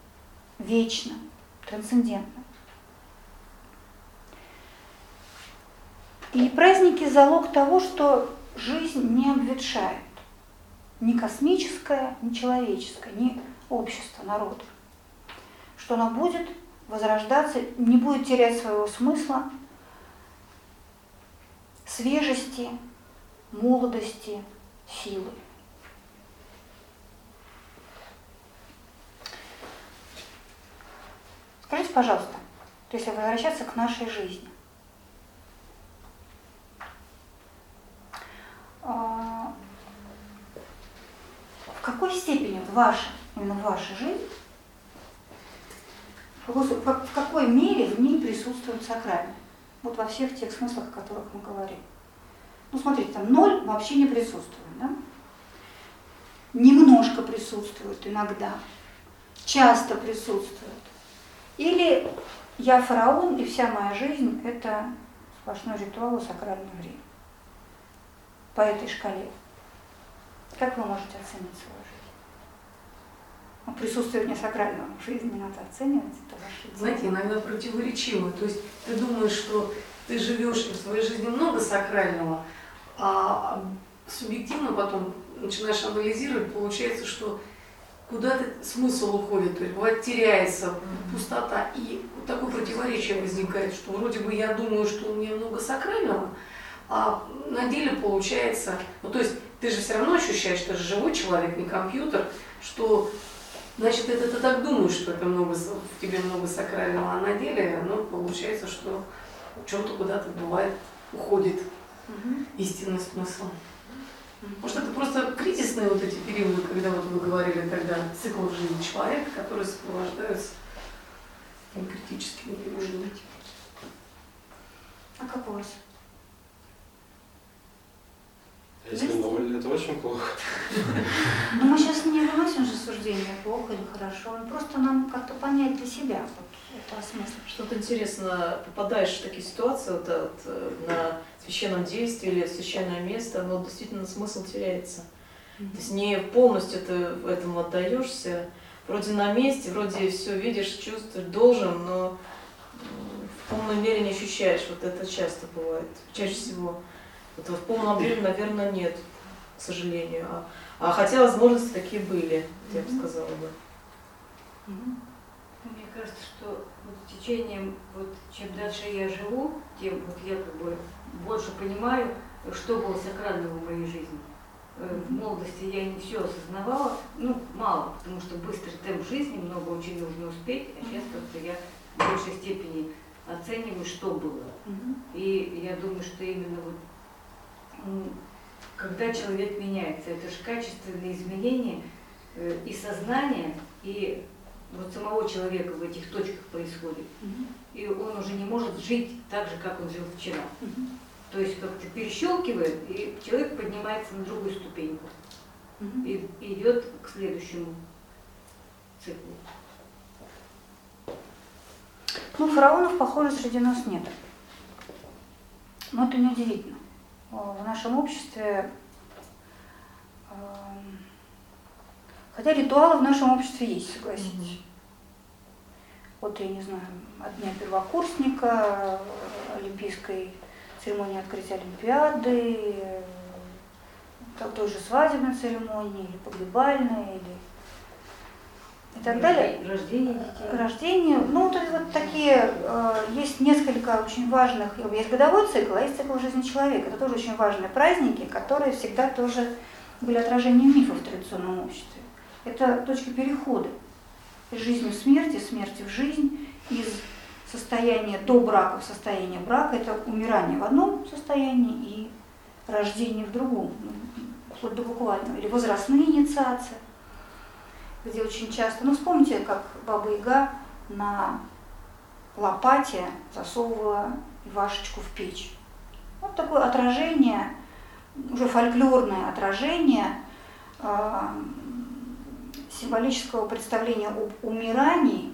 вечным, трансцендентным. И праздники – залог того, что жизнь не обветшает. Ни космическая, ни человеческая, ни общество, народ. Что она будет возрождаться, не будет терять своего смысла, свежести, молодости, силы. Скажите, пожалуйста, если возвращаться к нашей жизни, а, в какой степени ваша, именно ваша жизнь, в какой мере в ней присутствует сакральное? Вот во всех тех смыслах, о которых мы говорим. Ну, смотрите, там ноль вообще не присутствует, да? Немножко присутствует иногда, часто присутствует. Или я фараон, и вся моя жизнь – это сплошной ритуал и сакральное время. По этой шкале. Как вы можете оценить свою жизнь? Ну, присутствие несакрального в жизни надо оценивать. Это ваше Знаете, иногда противоречиво. То есть ты думаешь, что ты живешь в своей жизни много сакрального, а субъективно потом начинаешь анализировать, получается, что куда-то смысл уходит, то есть бывает теряется пустота. И вот такое противоречие возникает, что вроде бы я думаю, что у меня много сакрального, а на деле получается, ну то есть ты же все равно ощущаешь, что ты же живой человек, не компьютер, что значит это ты так думаешь, что это много, в тебе много сакрального, а на деле ну, получается, что что-то куда-то бывает уходит угу. истинный смысл. Может, это просто кризисные вот эти периоды, когда вот вы говорили тогда, цикл жизни человека, которые сопровождаются критическими периодами. А как у вас? Если ноль, это очень плохо. Но мы сейчас не выносим же суждение, плохо или хорошо. Просто нам как-то понять для себя это смысл. Что-то интересно, попадаешь в такие ситуации вот, вот, э, на священном действии или в священное место, но действительно смысл теряется. Mm-hmm. То есть не полностью ты этому отдаешься, вроде на месте, вроде все видишь, чувствуешь, должен, но в полной мере не ощущаешь. Вот это часто бывает, чаще всего. Вот в полном объеме, наверное, нет, к сожалению. А, а хотя возможности такие были, я бы сказала бы. Мне кажется, что вот с течением, вот чем дальше я живу, тем вот я как бы больше понимаю, что было сакрального в моей жизни. Э, в молодости я не все осознавала, ну, мало, потому что быстрый темп жизни, много очень нужно успеть, а сейчас как-то я в большей степени оцениваю, что было. И я думаю, что именно вот когда человек меняется, это же качественные изменения э, и сознания, и вот самого человека в этих точках происходит. И он уже не может жить так же, как он жил вчера. То есть как-то перещелкивает, и человек поднимается на другую ступеньку и идет к следующему циклу. Ну, фараонов, похоже, среди нас нет. Но это неудивительно. В нашем обществе, эм, хотя ритуалы в нашем обществе есть, согласитесь. Вот, я не знаю, от дня первокурсника, олимпийской церемонии открытия Олимпиады, как той же свадебной церемонии, или погребальной, или и так далее. Рождение детей. Рождение. Ну, вот, вот такие, э, есть несколько очень важных, есть годовой цикл, а есть цикл жизни человека. Это тоже очень важные праздники, которые всегда тоже были отражением мифов в традиционном обществе. Это точка перехода из жизни в смерть, из смерти в жизнь, из состояние до брака в состояние брака, это умирание в одном состоянии и рождение в другом, ну, вплоть до буквального, или возрастные инициации, где очень часто, ну вспомните, как Баба Яга на лопате засовывала Ивашечку в печь. Вот такое отражение, уже фольклорное отражение э, символического представления об умирании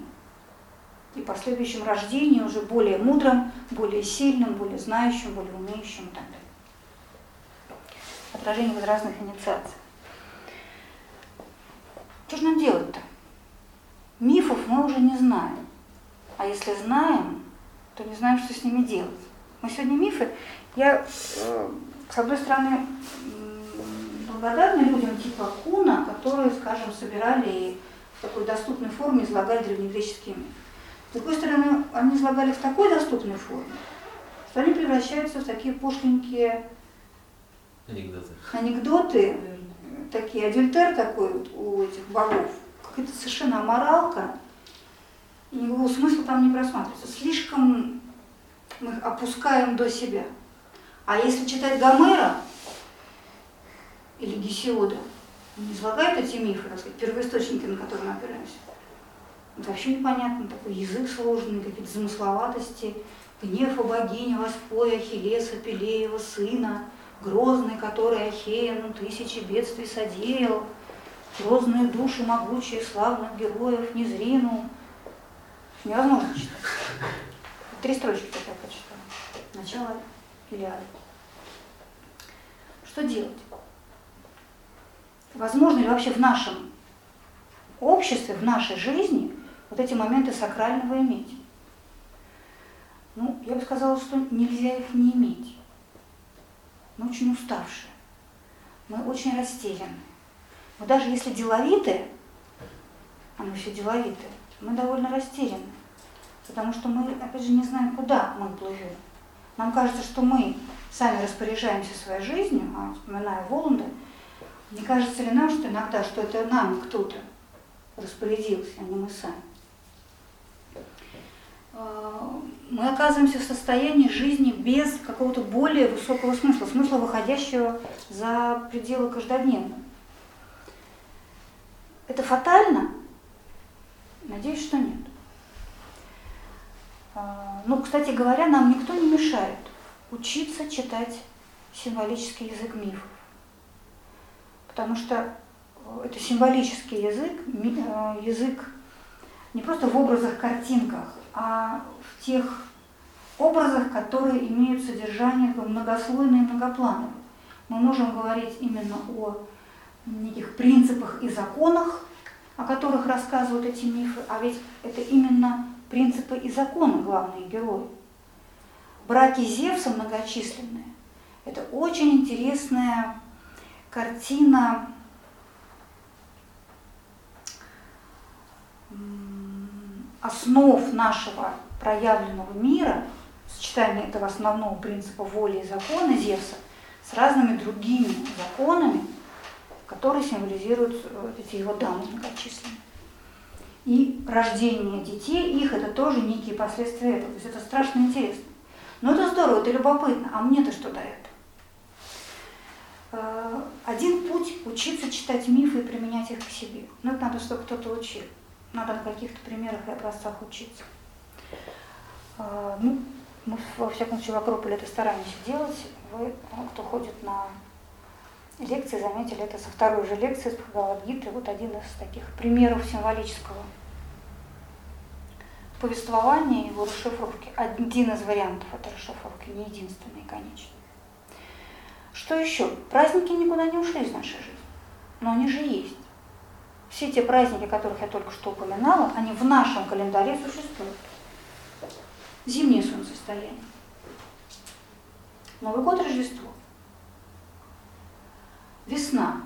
и последующем рождении уже более мудрым, более сильным, более знающим, более умеющим и так далее. Отражение возрастных инициаций. Что же нам делать-то? Мифов мы уже не знаем. А если знаем, то не знаем, что с ними делать. Мы сегодня мифы. Я, э, с одной стороны, благодарна людям типа Куна, которые, скажем, собирали и в такой доступной форме излагали древнегреческие мифы. С другой стороны, они излагали в такой доступной форме, что они превращаются в такие пошленькие Анекдоты. анекдоты, такие адюльтер такой вот у этих богов, какая-то совершенно аморалка, и никакого смысла там не просматривается. Слишком мы их опускаем до себя. А если читать Гомера или Гесиода, он излагает эти мифы, так сказать, первоисточники, на которые мы опираемся. Это вообще непонятно, такой язык сложный, какие-то замысловатости, гнев о богине Воспоя, Ахиллеса, Пелеева, сына, грозный, который Ахеяну тысячи бедствий содеял, грозные души могучие славных героев не зринул. Невозможно читать. Три строчки только я прочитала. Начало Илиады. Что делать? Возможно ли вообще в нашем обществе, в нашей жизни вот эти моменты сакрального иметь? Ну, я бы сказала, что нельзя их не иметь. Мы очень уставшие, мы очень растеряны. Мы даже если деловитые, а мы все деловитые, мы довольно растеряны, потому что мы, опять же, не знаем, куда мы плывем. Нам кажется, что мы сами распоряжаемся своей жизнью, а вспоминая Воланда, не кажется ли нам, что иногда, что это нам кто-то распорядился, а не мы сами? А, мы оказываемся в состоянии жизни без какого-то более высокого смысла, смысла, выходящего за пределы каждодневного. Это фатально? Надеюсь, что нет. А, ну, кстати говоря, нам никто не мешает учиться читать символический язык мифов. Потому что э, это символический язык, э, язык не просто в образах, картинках, а в тех образах, которые имеют содержание многослойное и многоплановое. Мы можем говорить именно о неких принципах и законах, о которых рассказывают эти мифы, а ведь это именно принципы и законы главные герои. Браки Зевса многочисленные. Это очень интересная картина основ нашего проявленного мира, сочетание этого основного принципа воли и закона Зевса с разными другими законами, которые символизируют э, эти его дамы многочисленные. И рождение детей их это тоже некие последствия этого. То есть это страшно интересно. Но это здорово, это любопытно. А мне-то что? Э, один путь – учиться читать мифы и применять их к себе. Но это надо, чтобы кто-то учил. Надо на каких-то примерах и образцах учиться. Э, ну, мы, во всяком случае, в Акрополе это стараемся делать. Вы, ну, кто ходит на лекции, заметили, это со второй же лекции с Бхагавадгиты, вот один из таких примеров символического повествования, его расшифровки. Один из вариантов этой расшифровки, не единственный, конечно. Что еще? Праздники никуда не ушли из нашей жизни, но они же есть. Все те праздники, которых я только что упоминала, они в нашем календаре существуют. Зимнее солнцестояние, Новый год, Рождество, весна.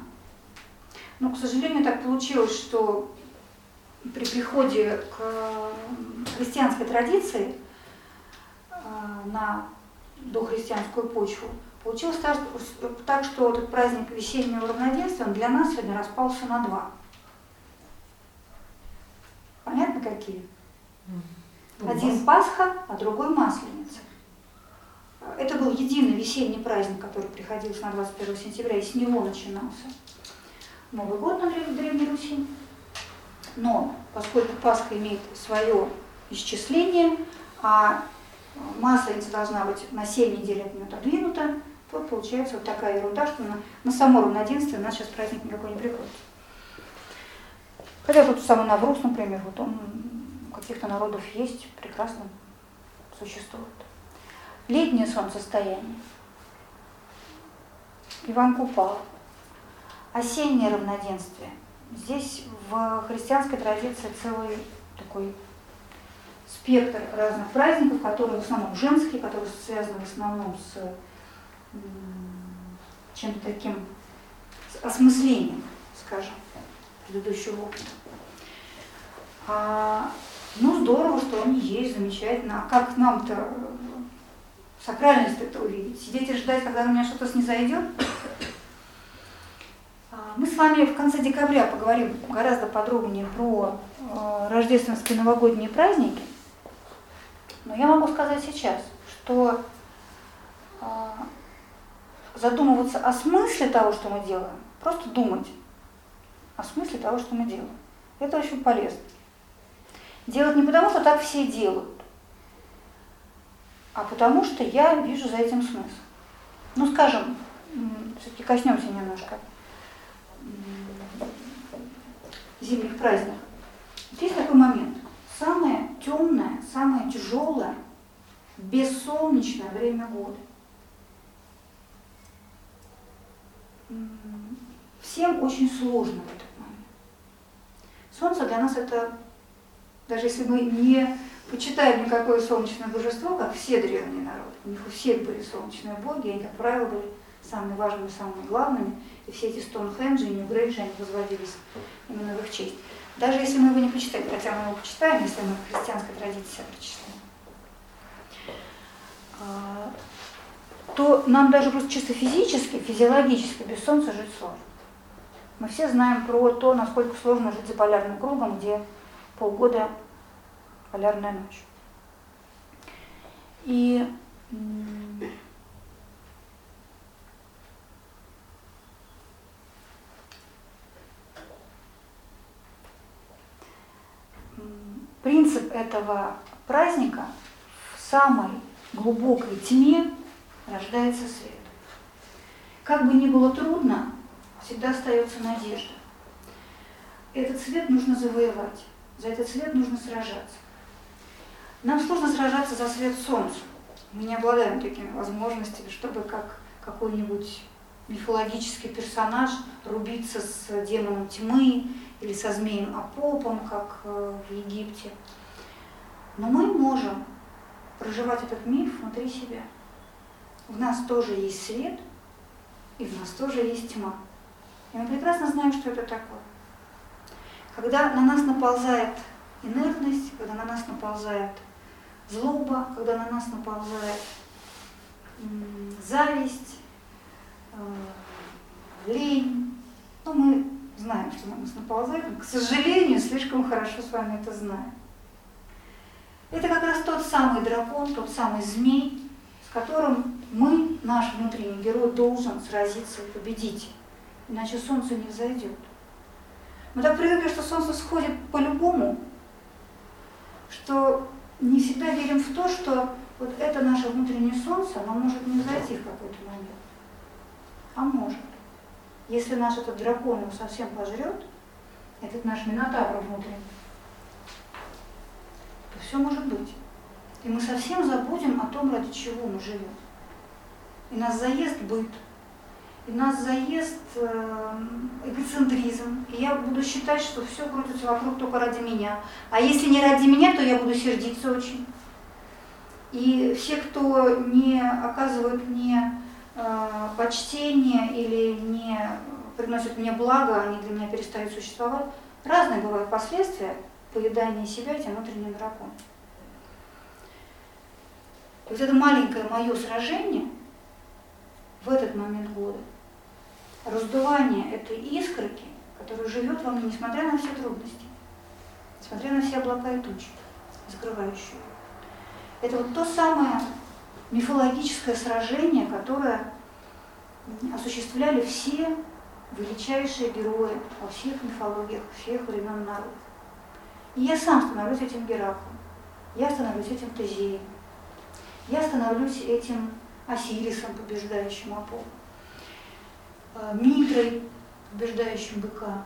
Но, к сожалению, так получилось, что при приходе к христианской традиции э, на дохристианскую почву Получилось так, что этот праздник весеннего равноденствия, для нас сегодня распался на два. Понятно какие? Один Пасха, а другой Масленица. Это был единый весенний праздник, который приходился на 21 сентября, и с него начинался Новый год на Древней Руси. Но поскольку Пасха имеет свое исчисление, а масленица должна быть на 7 недель от нее отодвинута, то получается вот такая ерунда, что на, на само равноденствие у нас сейчас праздник никакой не приходит. Хотя вот самый Навруз, например, вот он как каких-то народов есть, прекрасно существует. Летнее солнцестояние. Иван Купал. Осеннее равноденствие. Здесь в христианской традиции целый такой спектр разных праздников, которые в основном женские, которые связаны в основном с чем-то таким осмыслением, скажем, предыдущего опыта. А, ну, здорово, что они есть, замечательно. А как нам-то э, сакральность это увидеть? Сидеть и ждать, когда у меня что-то снизойдет? А, мы с вами в конце декабря поговорим гораздо подробнее про э, рождественские новогодние праздники. Но я могу сказать сейчас, что э, задумываться о смысле того, что мы делаем, просто думать о смысле того, что мы делаем. Это очень полезно. Делать не потому, что так все делают, а потому что я вижу за этим смысл. Ну, скажем, все-таки коснемся немножко зимних праздников. Есть такой момент. Самое темное, самое тяжелое, бессолнечное время года. Всем очень сложно в этот момент. Солнце для нас это даже если мы не почитаем никакое солнечное божество, как все древние народы, у них у всех были солнечные боги, они, как правило, были самыми важными, самыми главными, и все эти Стоунхенджи и Нью-Грейджи, они возводились именно в их честь. Даже если мы его не почитаем, хотя мы его почитаем, если мы в христианской традиции прочитаем, а, то нам даже просто чисто физически, физиологически без солнца жить сложно. Мы все знаем про то, насколько сложно жить за полярным кругом, где полгода полярная ночь. И принцип этого праздника в самой глубокой тьме рождается свет. Как бы ни было трудно, всегда остается надежда. Этот свет нужно завоевать. За этот свет нужно сражаться. Нам сложно сражаться за свет солнца. Мы не обладаем такими возможностями, чтобы как какой-нибудь мифологический персонаж рубиться с демоном тьмы или со змеем Апопом, как э, в Египте. Но мы можем проживать этот миф внутри себя. В нас тоже есть свет, и в нас тоже есть тьма. И мы прекрасно знаем, что это такое. Когда на нас наползает инертность, когда на нас наползает злоба, когда на нас наползает зависть, э, лень, ну, мы знаем, что на нас наползает, но, к сожалению, слишком хорошо с вами это знаем. Это как раз тот самый дракон, тот самый змей, которым мы, наш внутренний герой, должен сразиться и победить. Иначе солнце не взойдет. Мы так привыкли, что солнце сходит по-любому, что не всегда верим в то, что вот это наше внутреннее солнце, оно может не взойти в какой-то момент. А может. Если наш этот дракон его совсем пожрет, этот наш минотавр внутренний, то все может быть. И мы совсем забудем о том, ради чего мы живем. И нас заест быт, и нас заест э, эгоцентризм, и я буду считать, что все крутится вокруг только ради меня. А если не ради меня, то я буду сердиться очень. И все, кто не оказывают мне э, почтение или не приносят мне благо, они для меня перестают существовать. Разные бывают последствия поедания себя этим внутренним драконом. Вот это маленькое мое сражение в этот момент года – раздувание этой искорки, которая живет во мне, несмотря на все трудности, несмотря на все облака и тучи, закрывающие. Это вот то самое мифологическое сражение, которое осуществляли все величайшие герои во всех мифологиях, всех времен народов. И я сам становлюсь этим Гераклом, я становлюсь этим Тезеем, я становлюсь этим Осирисом, побеждающим Аполло. Э, Митрой, побеждающим быка.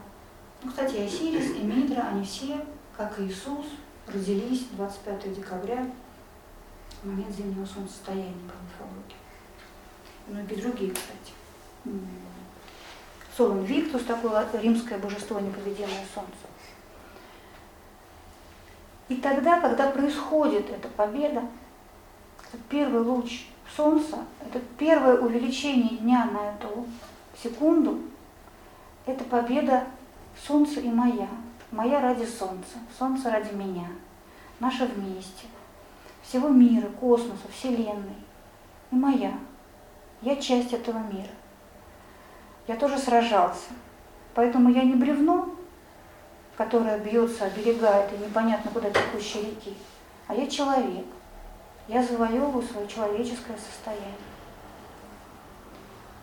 Ну, кстати, Осирис и Митра, они все, как и Иисус, родились 25 декабря, в момент зимнего солнцестояния по мифологии. И многие другие, кстати. Солон Виктус, такое римское божество, непобедимое солнце. И тогда, когда происходит эта победа, этот первый луч солнца, это первое увеличение дня на эту секунду, это победа солнца и моя. Моя ради солнца, солнце ради меня, наша вместе, всего мира, космоса, Вселенной. И моя. Я часть этого мира. Я тоже сражался. Поэтому я не бревно, которое бьется, оберегает и непонятно куда текущей реки, а я человек. Я завоевываю свое человеческое состояние.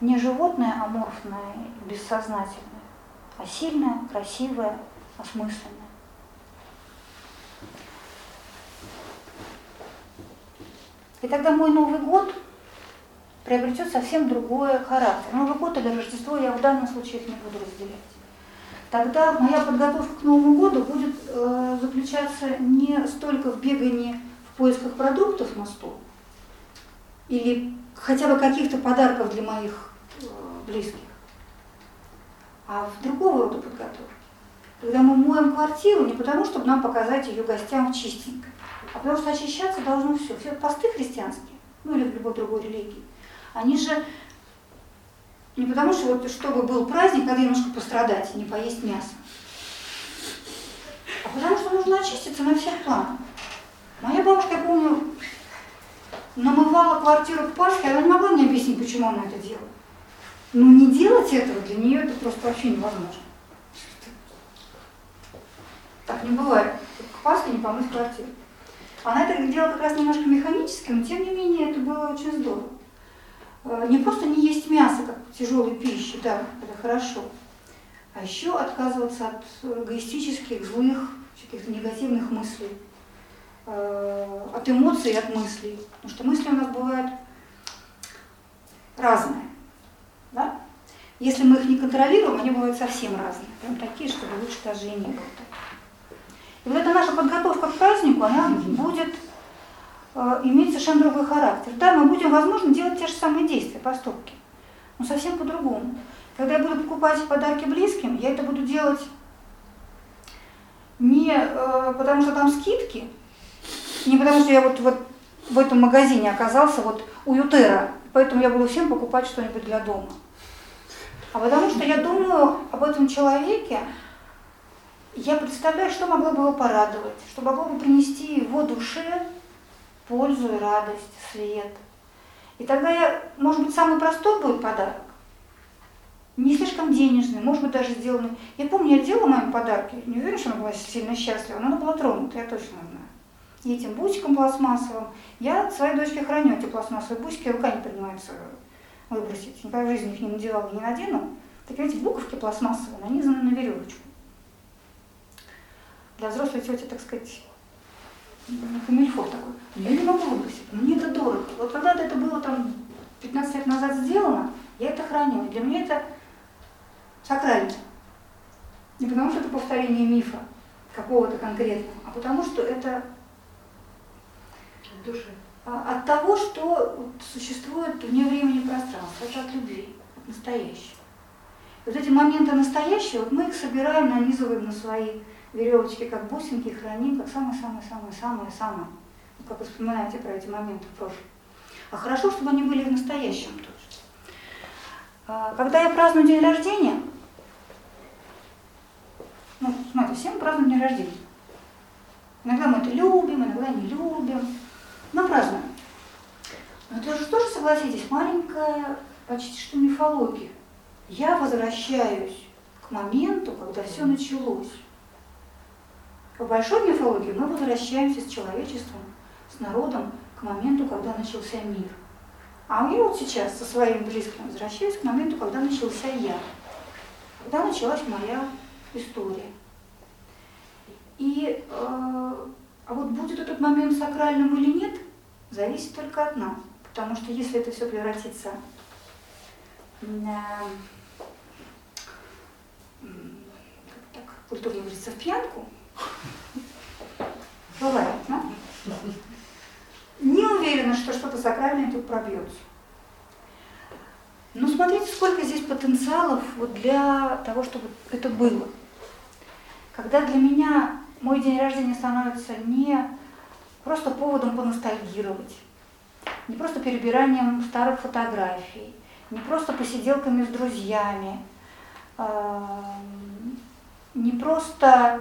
Не животное аморфное, бессознательное, а сильное, красивое, осмысленное. И тогда мой Новый год приобретет совсем другой характер. Новый год или Рождество я в данном случае их не буду разделять. Тогда моя подготовка к Новому году будет э, заключаться не столько в бегании в поисках продуктов на стол или хотя бы каких-то подарков для моих э, близких, а в другого рода подготовке. Когда мы моем квартиру не потому, чтобы нам показать ее гостям чистенько, а потому что очищаться должно все. Все посты христианские, ну или в любой другой религии, они же не потому, что вот чтобы был праздник, надо немножко пострадать, не поесть мясо. А потому что нужно очиститься на всех планах. Моя бабушка, я помню, намывала квартиру к Пасхе, она не могла мне объяснить, почему она это делала. Но не делать этого для нее это просто вообще невозможно. Так не бывает. К Пасхе не помыть квартиру. Она это делала как раз немножко механически, но тем не менее это было очень здорово. Э, Не просто не есть мясо, как тяжелой пищи, да, это хорошо, а еще отказываться от эгоистических, злых, каких-то негативных мыслей, от эмоций и от мыслей. Потому что мысли у нас бывают разные. Да? Если мы их не контролируем, они бывают совсем разные. Прям такие, чтобы лучше даже и не было. И вот эта наша подготовка к празднику, она будет э, иметь совершенно другой характер. Да, мы будем, возможно, делать те же самые действия, поступки, но совсем по-другому. Когда я буду покупать подарки близким, я это буду делать не э, потому, что там скидки, не потому, что я вот, вот в этом магазине оказался вот у Ютера, поэтому я буду всем покупать что-нибудь для дома. А потому что я думаю об этом человеке, я представляю, что могло бы его порадовать, что могло бы принести его душе пользу и радость, свет. И тогда я, может быть, самый простой будет подарок, не слишком денежный, может быть, даже сделанный. Я помню, я делала маме подарки, не уверена, что она была сильно счастлива, но она была тронута, я точно знаю. И этим бусиком пластмассовым. Я своей дочке храню эти пластмассовые бусики, рука не принимается выбросить. Никогда в жизни их не надевала, не надену. Так эти буковки пластмассовые нанизаны на веревочку. Для взрослой тети, так сказать, камильфо такой. Я не могу выбросить, мне это дорого. Вот когда-то это было там 15 лет назад сделано, я это храню. И для меня это сакрально. Не потому что это повторение мифа какого-то конкретного, а потому что это Души. а, от того, что вот существует вне времени и пространства, это от любви, от настоящего. И вот эти моменты настоящего, вот мы их собираем, нанизываем на свои веревочки, как бусинки, храним, как самое-самое-самое-самое. Ну, как вы вспоминаете про эти моменты в прошлом. А хорошо, чтобы они были в настоящем тоже. А, Когда я праздную день рождения, ну, смотрите, все мы празднуем день рождения. Иногда мы это любим, иногда не любим, но празднуем. Но это же тоже, согласитесь, маленькая почти что мифология. Я возвращаюсь к моменту, когда все началось. В большой мифологии мы возвращаемся с человечеством, с народом к моменту, когда начался мир. А я вот сейчас со своим близким возвращаюсь к моменту, когда начался я, когда началась моя история. И, э, а вот будет этот момент сакральным или нет, зависит только от нас. Потому что если это все превратится как так культурно говорится, в пьянку, Бывает, да? Не уверена, что что-то сакральное тут пробьется. Но смотрите, сколько здесь потенциалов вот для того, чтобы это было. Когда для меня мой день рождения становится не просто поводом поностальгировать, не просто перебиранием старых фотографий, не просто посиделками с друзьями, эм, не просто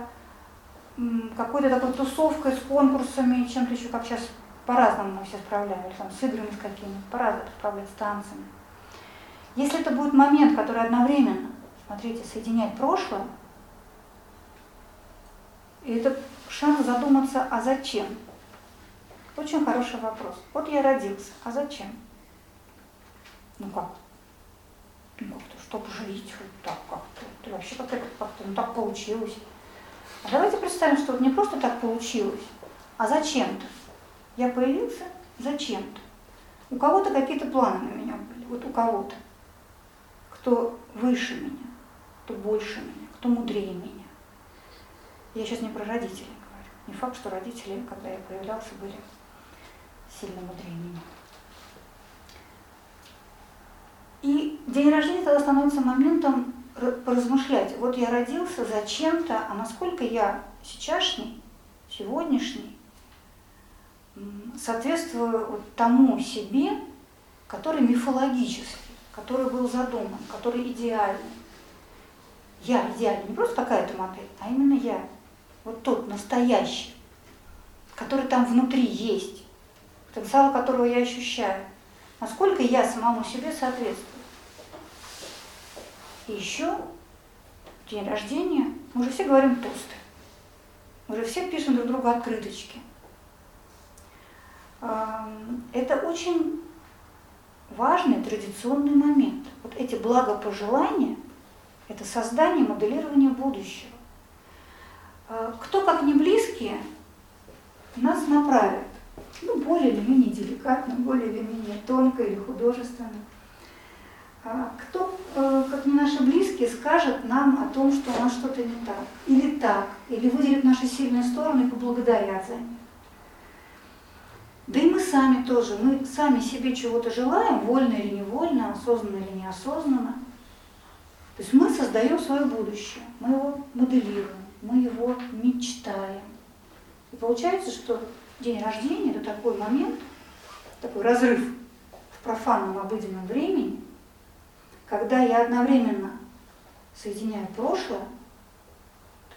какой-то такой тусовкой с конкурсами, чем-то еще, как сейчас по-разному мы все справляемся, там, с играми с какими-то, по-разному справляются с танцами. Если это будет момент, который одновременно, смотрите, соединяет прошлое, и это шанс задуматься, а зачем? Очень хороший вопрос. Вот я родился, а зачем? Ну как? Ну как-то, чтобы жить, вот так как-то. Ты вообще как-то, как-то, ну так получилось. А давайте представим, что вот не просто так получилось, а зачем-то. Я появился зачем-то. У кого-то какие-то планы на меня были, вот у кого-то. Кто выше меня, кто больше меня, кто мудрее меня. Я сейчас не про родителей говорю. Не факт, что родители, когда я появлялся, были сильно мудрее. И день рождения тогда становится моментом поразмышлять. Вот я родился зачем-то, а насколько я сейчасшний, сегодняшний, соответствую вот тому себе, который мифологический, который был задуман, который идеальный. Я идеальный, не просто какая-то модель, а именно я. Вот тот настоящий, который там внутри есть, потенциал которого я ощущаю. Насколько я самому себе соответствую. И еще день рождения, мы уже все говорим тосты. Мы уже все пишем друг другу открыточки. Это очень важный традиционный момент. Вот эти благопожелания – это создание, моделирование будущего. А, Кто, как не близкие, нас направят, ну, более или менее деликатно, более или менее тонко или художественно. А Кто, э, как не наши близкие, скажет нам о том, что у нас что-то не так, или так, или выделит наши сильные стороны и поблагодарят за них. Да и мы сами тоже, мы сами себе чего-то желаем, вольно или невольно, осознанно или неосознанно. То есть мы создаем свое будущее, мы его моделируем, мы его мечтаем. И получается, что день рождения – это такой момент, такой разрыв в профанном обыденном времени, когда я одновременно соединяю прошлое,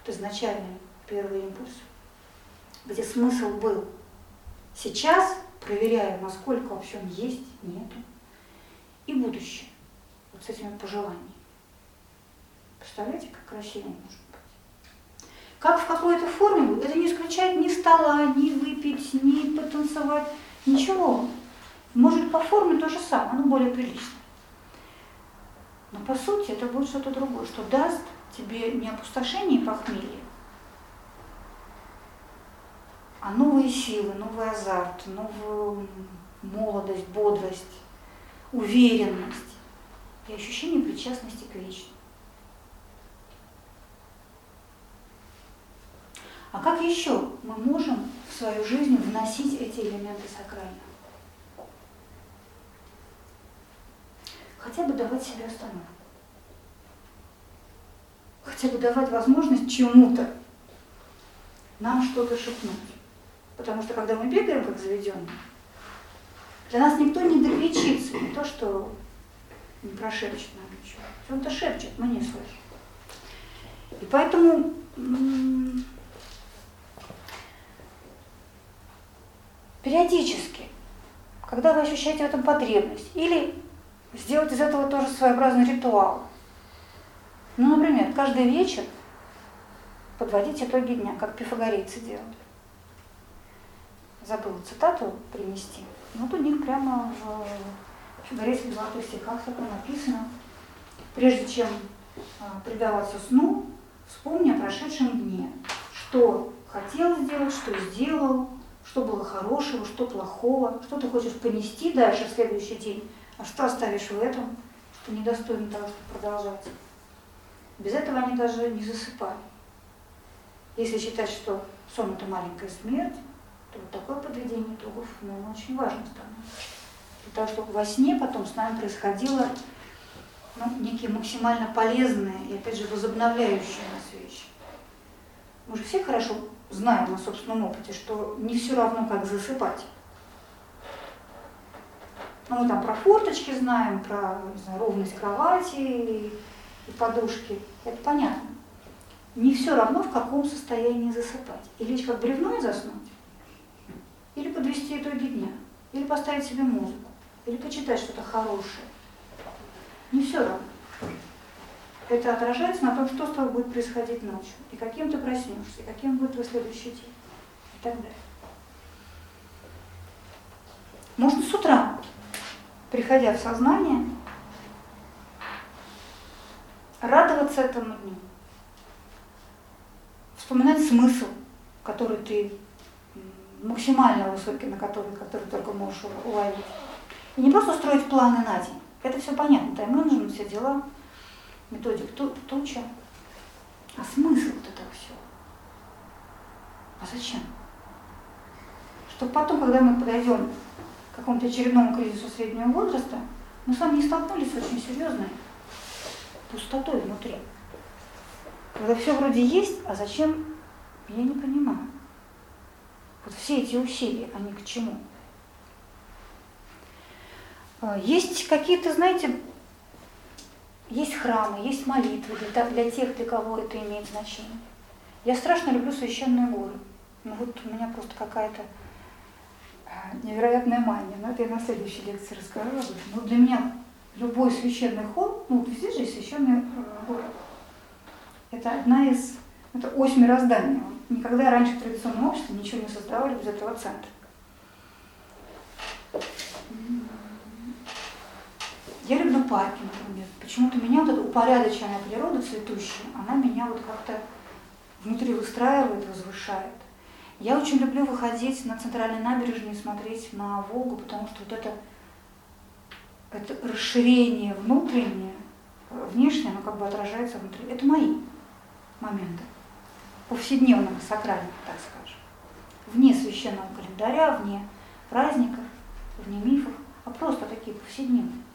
это изначальный первый импульс, где смысл был. Сейчас проверяю, насколько вообще он есть, нету, и будущее, вот с этими пожеланиями. Представляете, как красиво может? Как в какой-то форме будет, это не исключает ни стола, ни выпить, ни потанцевать, ничего. Может по форме то же самое, но более прилично. Но по сути это будет что-то другое, что даст тебе не опустошение и похмелье, а новые силы, новый азарт, новую молодость, бодрость, уверенность и ощущение причастности к вечному. А как еще мы можем в свою жизнь вносить эти элементы сакрального? Хотя бы давать себе остановку. Хотя бы давать возможность чему-то нам что-то шепнуть. Потому что когда мы бегаем, как заведенные, для нас никто не докричится, не то, что не прошепчет нам ничего. Он-то шепчет, мы не слышим. И поэтому периодически, когда вы ощущаете в этом потребность, или сделать из этого тоже своеобразный ритуал. Ну, например, каждый вечер подводить итоги дня, как пифагорейцы делали. Забыла цитату принести. Вот у них прямо в пифагорейских золотых стихах такое написано. Прежде чем а, предаваться сну, вспомни о прошедшем дне. Что хотел сделать, что сделал, что было хорошего, что плохого, что ты хочешь понести дальше в следующий день, а что оставишь в этом, что недостойно того, чтобы продолжать. Без этого они даже не засыпали. Если считать, что сон это маленькая смерть, то вот такое подведение итогов ну, очень важно становится. Для того, чтобы во сне потом с нами происходило ну, некие максимально полезные и, опять же, возобновляющие нас вещи. Мы же все хорошо знаем на собственном опыте, что не все равно, как засыпать. Ну, мы там про форточки знаем, про не знаю, ровность кровати и, подушки. Это понятно. Не все равно, в каком состоянии засыпать. И лечь как бревно и заснуть, или подвести итоги дня, или поставить себе музыку, или почитать что-то хорошее. Не все равно. Это отражается на том, что с тобой будет происходить ночью, и каким ты проснешься, и каким будет твой следующий день, и так далее. Можно с утра, приходя в сознание, радоваться этому дню, вспоминать смысл, который ты максимально высокий, на который, который только можешь уловить. И не просто строить планы на день. Это все понятно, тайм-менеджмент, все дела, методик ту- туча. А смысл вот этого всего? А зачем? Чтобы потом, когда мы подойдем к какому-то очередному кризису среднего возраста, мы с вами не столкнулись с очень серьезной пустотой внутри. Когда все вроде есть, а зачем, я не понимаю. Вот все эти усилия, они к чему? А, Есть какие-то, знаете, есть храмы, есть молитвы для, для тех, для кого это имеет значение. Я страшно люблю священные горы. Ну вот у меня просто какая-то а, невероятная мания. Но это я на следующей лекции расскажу об этом. Но для меня любой священный ход, ну везде же есть священные э, горы. Это одна из, это ось мироздания. Никогда раньше в традиционном обществе ничего не создавали без этого центра. Я люблю парки, например. Почему-то меня вот эта упорядоченная природа цветущая, она меня вот как-то внутри выстраивает, возвышает. Я очень люблю выходить на центральной набережной и смотреть на Волгу, потому что вот это, это расширение внутреннее, э, внешнее, оно как бы отражается внутри. Это мои моменты. Повседневного, сакрального, так скажем. Вне священного календаря, вне праздников, вне мифов, а просто такие повседневные.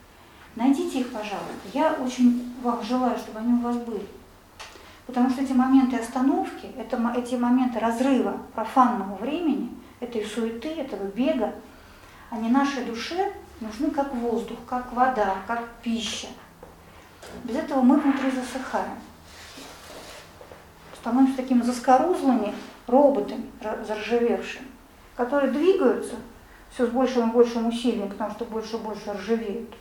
Найдите их, пожалуйста. Я очень вам желаю, чтобы они у вас были. Потому что эти моменты остановки, это, эти моменты разрыва профанного времени, этой суеты, этого бега, они нашей душе нужны как воздух, как вода, как пища. Без этого мы внутри засыхаем. Становимся такими заскорузлыми роботами, заржавевшими, которые двигаются все с большим и большим усилием, потому что больше и больше ржавеют.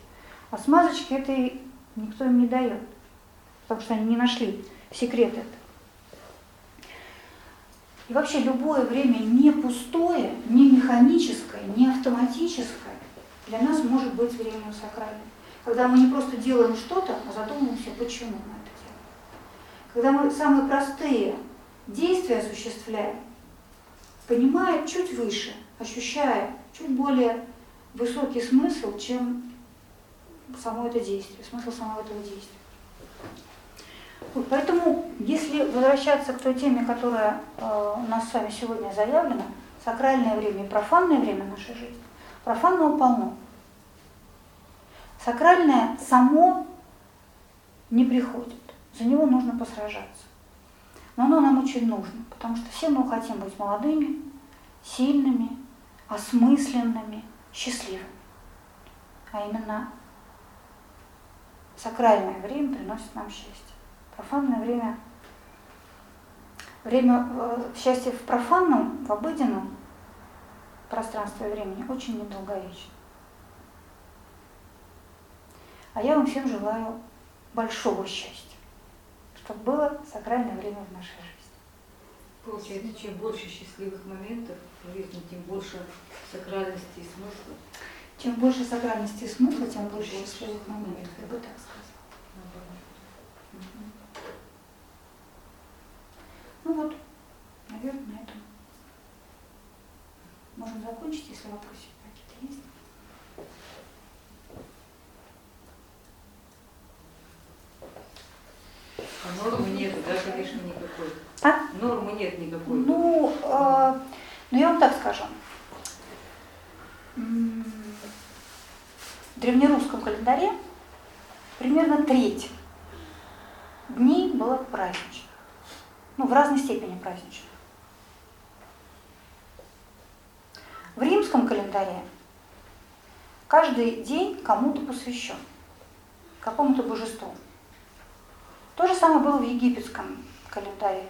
А смазочки этой никто им не дает, потому что они не нашли секрет это. И вообще любое время не пустое, не механическое, не автоматическое для нас может быть временем сакральным. Когда мы не просто делаем что-то, а задумываемся, почему мы это делаем. Когда мы самые простые действия осуществляем, понимая чуть выше, ощущая чуть более высокий смысл, чем само это действие, смысл самого этого действия. Вот, поэтому, если возвращаться к той теме, которая э, у нас с вами сегодня заявлена, сакральное время и профанное время нашей жизни, профанного полно. Сакральное само не приходит, за него нужно посражаться. Но оно нам очень нужно, потому что все мы хотим быть молодыми, сильными, осмысленными, счастливыми. А именно сакральное время приносит нам счастье. Профанное время, время э, счастья в профанном, в обыденном пространстве и времени очень недолговечно. А я вам всем желаю большого счастья, чтобы было сакральное время в нашей жизни. Получается, чем больше счастливых моментов в жизни, тем больше сакральности и смысла. Чем больше сакральности и смысла, тем больше счастливых моментов, я бы так сказала. Ну вот, наверное, на этом можем закончить, если вопросы какие-то есть. А нормы нет, да, конечно, никакой. А? Нормы нет никакой. Ну, э, ну я вам так скажу. В древнерусском календаре примерно треть дней было праздничных. Ну, в разной степени праздничных. В римском календаре каждый день кому-то посвящен, какому-то божеству. То же самое было в египетском календаре.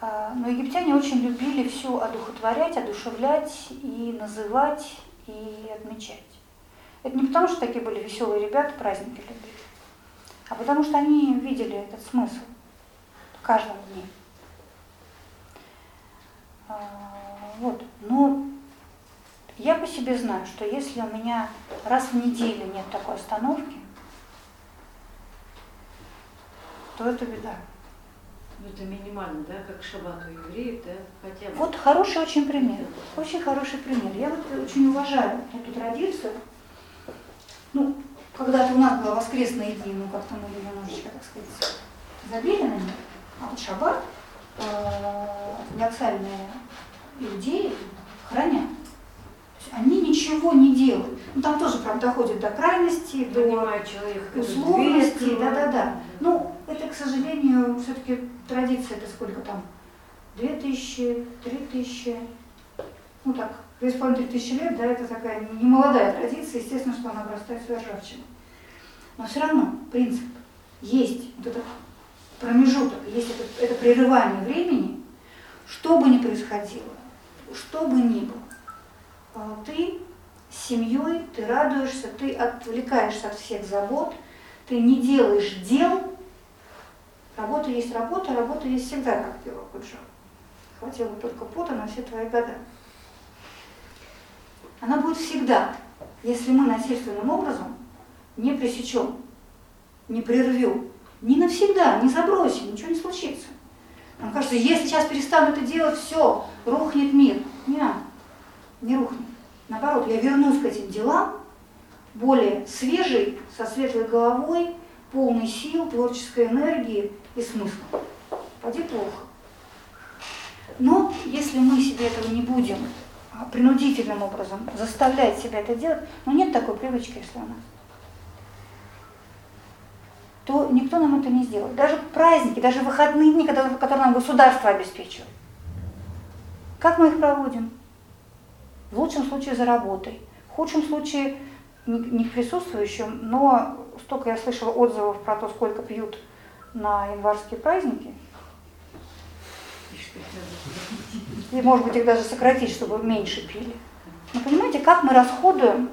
А, Но египтяне очень любили все одухотворять, одушевлять и называть и отмечать. Это не потому, что такие были веселые ребята, праздники любили, а потому что они видели этот смысл в каждом дне. А, Вот. Но я по себе знаю, что если у меня раз в неделю нет такой остановки, то это беда. Ну, это минимально, да, как шаббат у евреев, да, хотя бы. Вот хороший очень пример. Очень хороший пример. Я вот очень уважаю эту традицию. Ну, когда-то у нас было воскресные дни, ну как-то мы ее немножечко, так сказать, забили на них. А вот шаббат э, ортодоксальные иудеи хранят. Они ничего не делают. Ну там тоже, правда, доходит до крайности, до Понимает человек, как условности, да-да-да. Ну, это, к сожалению, все-таки традиция, это сколько там? Две тысячи, три тысячи, ну так, две с половиной тысячи лет, да, это такая не молодая традиция, естественно, что она обрастает своей ржавчиной. Но все равно принцип есть вот этот промежуток, есть это, это прерывание времени, что бы ни происходило, что бы ни было, а, ты семьей, ты радуешься, ты отвлекаешься от всех забот, ты не делаешь дел. Работа есть работа, работа есть всегда, как пела Куджа. Хватило только пота на все твои года. Она будет всегда, если мы насильственным образом не пресечем, не прервем, не навсегда, не забросим, ничего не случится. Нам кажется, если сейчас перестану это делать, все, рухнет мир. Нет, не рухнет. Наоборот, я вернусь к этим делам, более свежий, со светлой головой, полный сил, творческой энергии и смысла. Поди плохо. Но если мы себе этого не будем принудительным образом заставлять себя это делать, ну нет такой привычки, если у нас, то никто нам это не сделает. Даже праздники, даже выходные дни, которые, нам государство обеспечивает. Как мы их проводим? В лучшем случае за работой, в худшем случае не к присутствующим, но столько я слышала отзывов про то, сколько пьют на январские праздники, и, может быть, их даже сократить, чтобы меньше пили. Но понимаете, как мы расходуем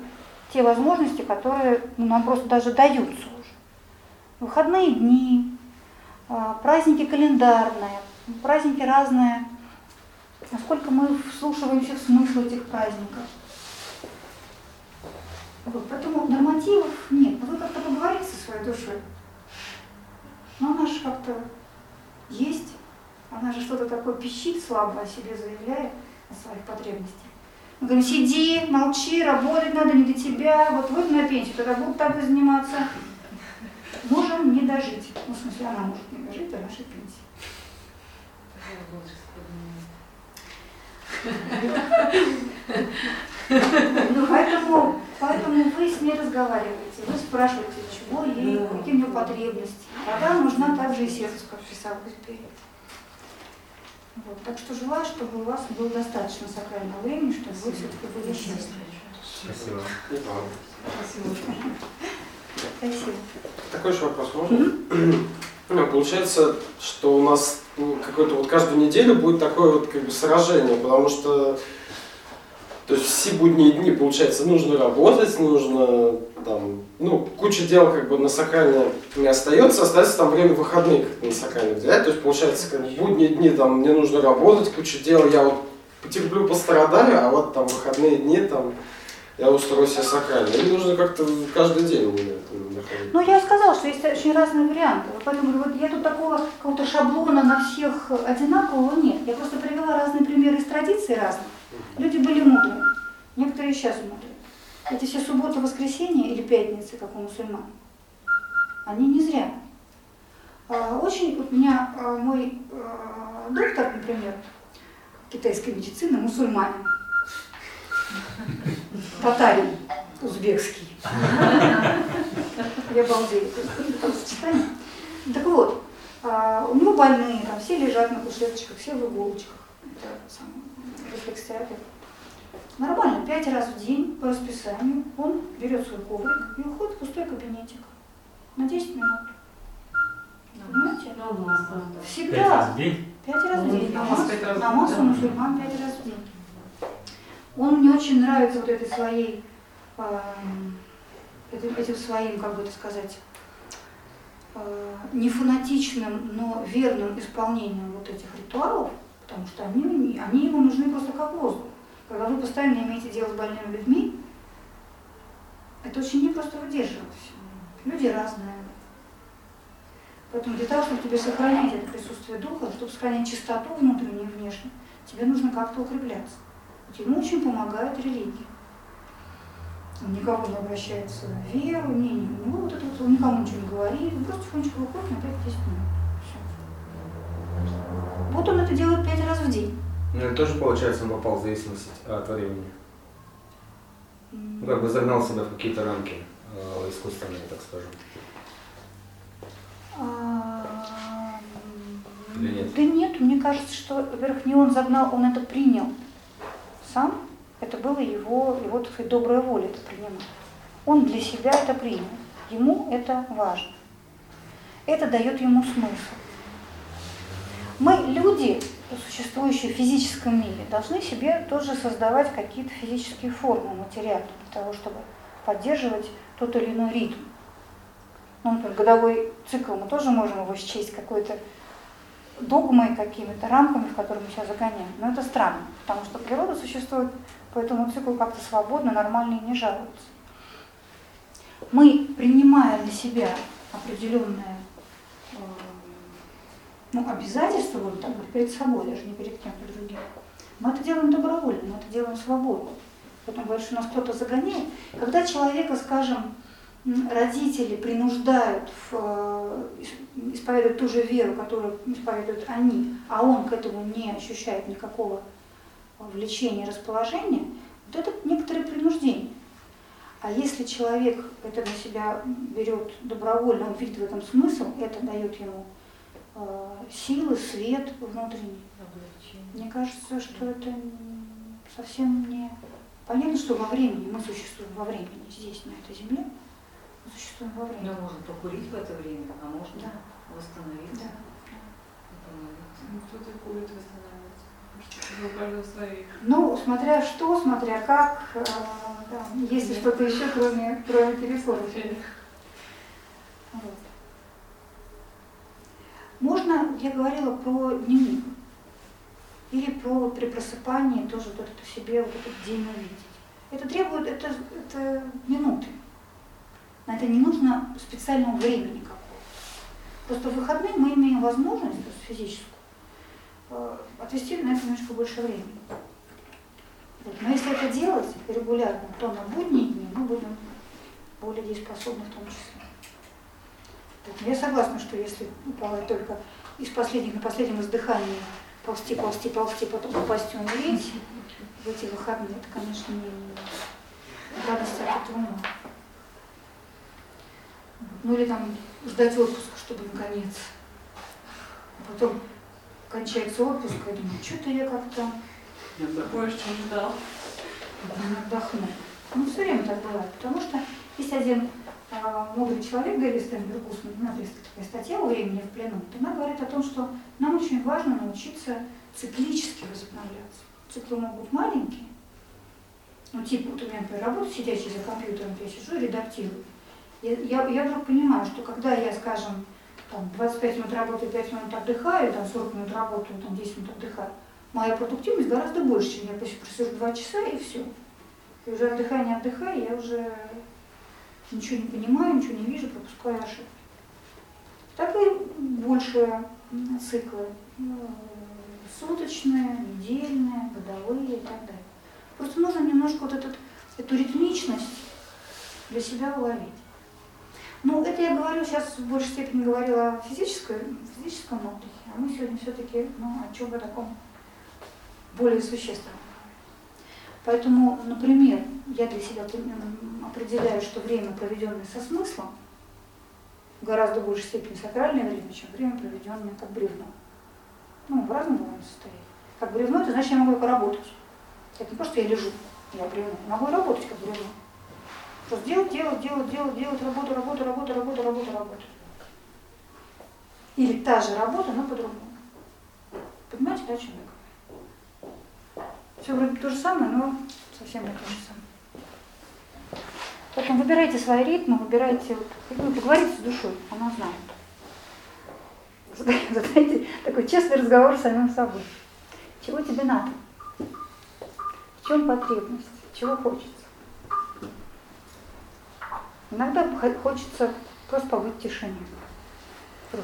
те возможности, которые ну, нам просто даже даются уже. Выходные дни, а, праздники календарные, праздники разные. Насколько мы вслушиваемся в смысл этих праздников. Вот, поэтому нормативов нет. Вы как-то поговорите со своей душой. Но она же как-то есть. Она же что-то такое пищит слабо о себе заявляет, о своих потребностях. Мы говорим, сиди, молчи, работать надо не для тебя, вот выйду на пенсию, тогда будут тобой заниматься. Можем не дожить. Ну, в смысле, она может не дожить до нашей пенсии. Ну, поэтому, поэтому вы с ней разговариваете, вы спрашиваете, чего ей, какие у нее потребности. Вода нужна также и сердцу, как писал Гусперин. Вот. Так что желаю, чтобы у вас было достаточно сакрального времени, чтобы вы все-таки были счастливы. Спасибо. Вам. Спасибо. Такой же вопрос можно? Ну, Получается, что у нас ну, какое-то вот каждую неделю будет такое вот как бы сражение, потому что то есть все будние дни, получается, нужно работать, нужно там, ну, куча дел как бы на сакральное не остается, остается там время выходных на сакральное взять. То есть, получается, как бы будние дни там мне нужно работать, куча дел, я вот потерплю, пострадаю, а вот там выходные дни там я устрою себе сакрально. Или нужно как-то каждый день у меня. Ну, я сказала, что есть очень разные варианты. Поэтому вот я тут такого какого-то шаблона на всех одинакового нет. Я просто привела разные примеры из традиций разных. Люди были мудрые. Некоторые сейчас мудрые. Эти все субботы, воскресенья или пятницы, как у мусульман, они не зря. А, Очень, у меня а, мой а, доктор, например, китайской медицины, мусульманин, татарин узбекский. Я балдею, сочетание. Так вот, у него больные, там все лежат на кушеточках, все в иголочках. Это сам рефлекстерапевт. Нормально, пять раз в день по расписанию он берет свой коврик и уходит в пустой кабинетик на 10 минут. Понимаете? Намаз. Всегда. Пять раз в день? Пять раз в день. Намаз Намаз, пять раз в намаз день, у мусульман пять раз в день. Он мне очень нравится вот этой своей, эм, этим, этим своим, как бы это сказать, э, не фанатичным, но верным исполнением вот этих ритуалов, потому что они, они ему нужны просто как воздух. Когда вы постоянно имеете дело с больными людьми, это очень непросто выдерживать. Люди разные. Поэтому для того, чтобы тебе сохранять это присутствие духа, чтобы сохранять чистоту внутреннюю и внешнюю, тебе нужно как-то укрепляться. Ему очень помогает религия. Он никого не обращается на веру, не, не, у вот это вот, он никому ничего не говорит, он просто тихонечко выходит на 5-10 минут. Всё. Вот он это делает пять раз в день. Ну, это тоже, получается, он попал в зависимость от времени. Ну, как бы загнал себя в какие-то рамки э, искусственные, так скажем. а, Или нет? Да нет, мне кажется, что, во-первых, не он загнал, он это принял сам. Это было его, его, так сказать, добрая воля это принимать. Он для себя это принял. Ему это важно. Это дает ему смысл. Мы, люди, существующие в физическом мире, должны себе тоже создавать какие-то физические формы материальные для того, чтобы поддерживать тот или иной ритм. Ну, например, годовой цикл, мы тоже можем его счесть какой-то догмой, какими-то рамками, в которые мы сейчас загоняем. Но это странно, потому что природа существует по этому циклу как-то свободно, нормально и не жалуется. Мы, принимая для себя определенное ну, обязательство, будем так перед собой, даже не перед кем-то другим, мы это делаем добровольно, мы это делаем свободно. Поэтому говорят, что нас кто-то загоняет. Когда человека, скажем, родители принуждают в, э, ис- исповедовать ту же веру, которую исповедуют они, а он к этому не ощущает никакого влечения, расположения, вот это некоторое принуждение. А если человек это на себя берет добровольно, он видит в этом смысл, это дает ему силы, свет внутренний. Мне кажется, что это совсем не... Понятно, что во времени, мы существуем во времени, здесь, на этой земле, мы существуем во времени. Ну, можно покурить в это время, а можно Да. восстановиться. Да. Ну, кто-то курит восстанавливается. Может, у каждого свои. Ну, смотря что, смотря как, э, да, есть ли что-то еще, кроме, кроме перекуров. Вот. Можно, я говорила про дневник, или про при просыпании тоже вот это себе вот этот день увидеть. Это требует, это, это минуты. На это не нужно специального времени какого-то. Просто в выходные мы имеем возможность, то есть физическую, э, отвести на это немножко больше времени. Вот. Но если это делать регулярно, то на будние дни мы будем более дееспособны в том числе. Поэтому я согласна, что если бывает только из последних на последнем издыхании ползти, ползти, ползти, потом упасть и умереть в эти выходные, это, конечно, не радость от этого мало. Ну или там ждать отпуска, чтобы наконец. А потом кончается отпуск, и думаю, что-то я как-то Больше, чем ждал. отдохну. Ну, все время так бывает, потому что есть один а, мудрый человек, Дэвид Стенберг Гусман, у нас есть такая статья «О времени в плену», она говорит о том, что нам очень важно научиться циклически возобновляться. Циклы могут быть маленькие, ну, типа, вот у меня, например, работа сидящая за компьютером, я сижу и редактирую. Я, я, я вдруг понимаю, что когда я, скажем, там, 25 минут работаю, 5 минут отдыхаю, там, 40 минут работаю, там, 10 минут отдыхаю, моя продуктивность гораздо больше, чем я просижу 2 часа и все. И уже отдыхая, не отдыхая, я уже ничего не понимаю, ничего не вижу, пропускаю ошибки. Так и большие циклы. Ну, Суточные, недельные, годовые и так далее. Просто нужно немножко вот этот, эту ритмичность для себя уловить. Ну, это я говорю сейчас в большей степени говорила о физической, физическом отдыхе, а мы сегодня все-таки ну, о чем-то таком более существенном. Поэтому, например, я для себя определяю, что время, проведенное со смыслом, в гораздо большей степени сакральное время, чем время, проведенное как бревно. Ну, в разном бывает состоянии. Как бревно, это значит, я могу работать. Это не просто я лежу, я бревно. Я могу работать как бревно. Просто делать, делать, делать, делать, делать, работу, работу, работу, работу, работу, работу. Или та же работа, но по-другому. Понимаете, да, о чем я? Все вроде то же самое, но совсем не то же самое. Поэтому выбирайте свои ритмы, выбирайте, вот, ну, поговорите с душой, она знает. Задайте- такой честный разговор с самим собой. Чего тебе надо? В чем потребность? Чего хочется? Иногда хо- хочется просто побыть в тишине.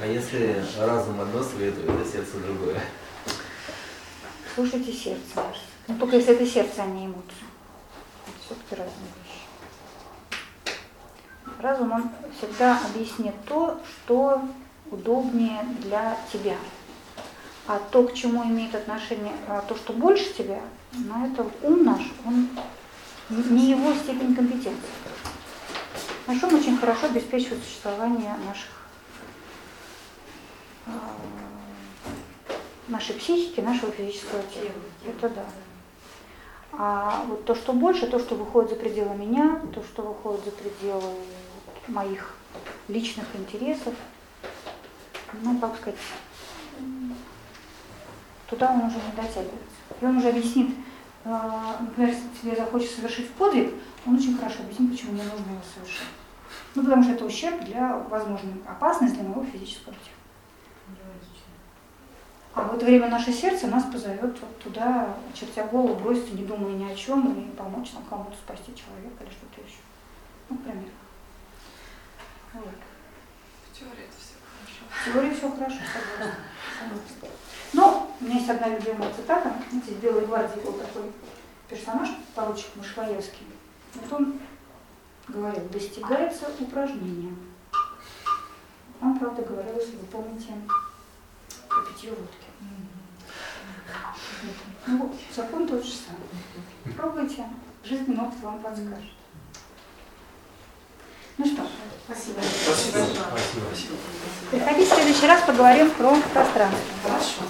А если разум одно советует, а сердце другое? Слушайте сердце. Ну, только если это сердце, а не эмоции. Это все-таки разные вещи. Разум, он всегда объяснит то, что удобнее для тебя. А то, к чему имеет отношение, а то, что больше тебя, ну, это ум наш, он не его степень компетенции. Наш ум очень хорошо обеспечивает существование наших а, нашей психики, нашего физического тела. Это да. А вот то, что больше, то, что выходит за пределы меня, то, что выходит за пределы моих личных интересов, ну, как сказать, туда он уже не дотягивается. И он уже объяснит, э, например, если тебе захочется совершить подвиг, он очень хорошо объяснит, почему не нужно его совершать. Ну, потому что это ущерб для возможной опасности для моего физического тела. А в это время наше сердце нас позовет вот туда, чертя голову, броситься, не думая ни о чем, и помочь нам кому-то спасти человека или что-то еще. Ну, к примеру. Вот. В теории это все хорошо. В теории все хорошо, согласна. Но у меня есть одна любимая цитата. Знаете, в «Белой гвардии» был такой персонаж, поручик Мышлоевский. Вот он говорил, достигается упражнением. Он, правда, говорил, если вы помните, про питье водки. Ну, закон тот же самый. Пробуйте, жизнь много вам подскажет. Ну что, спасибо. Спасибо. спасибо. Приходите в следующий раз, поговорим про пространство. Хорошо.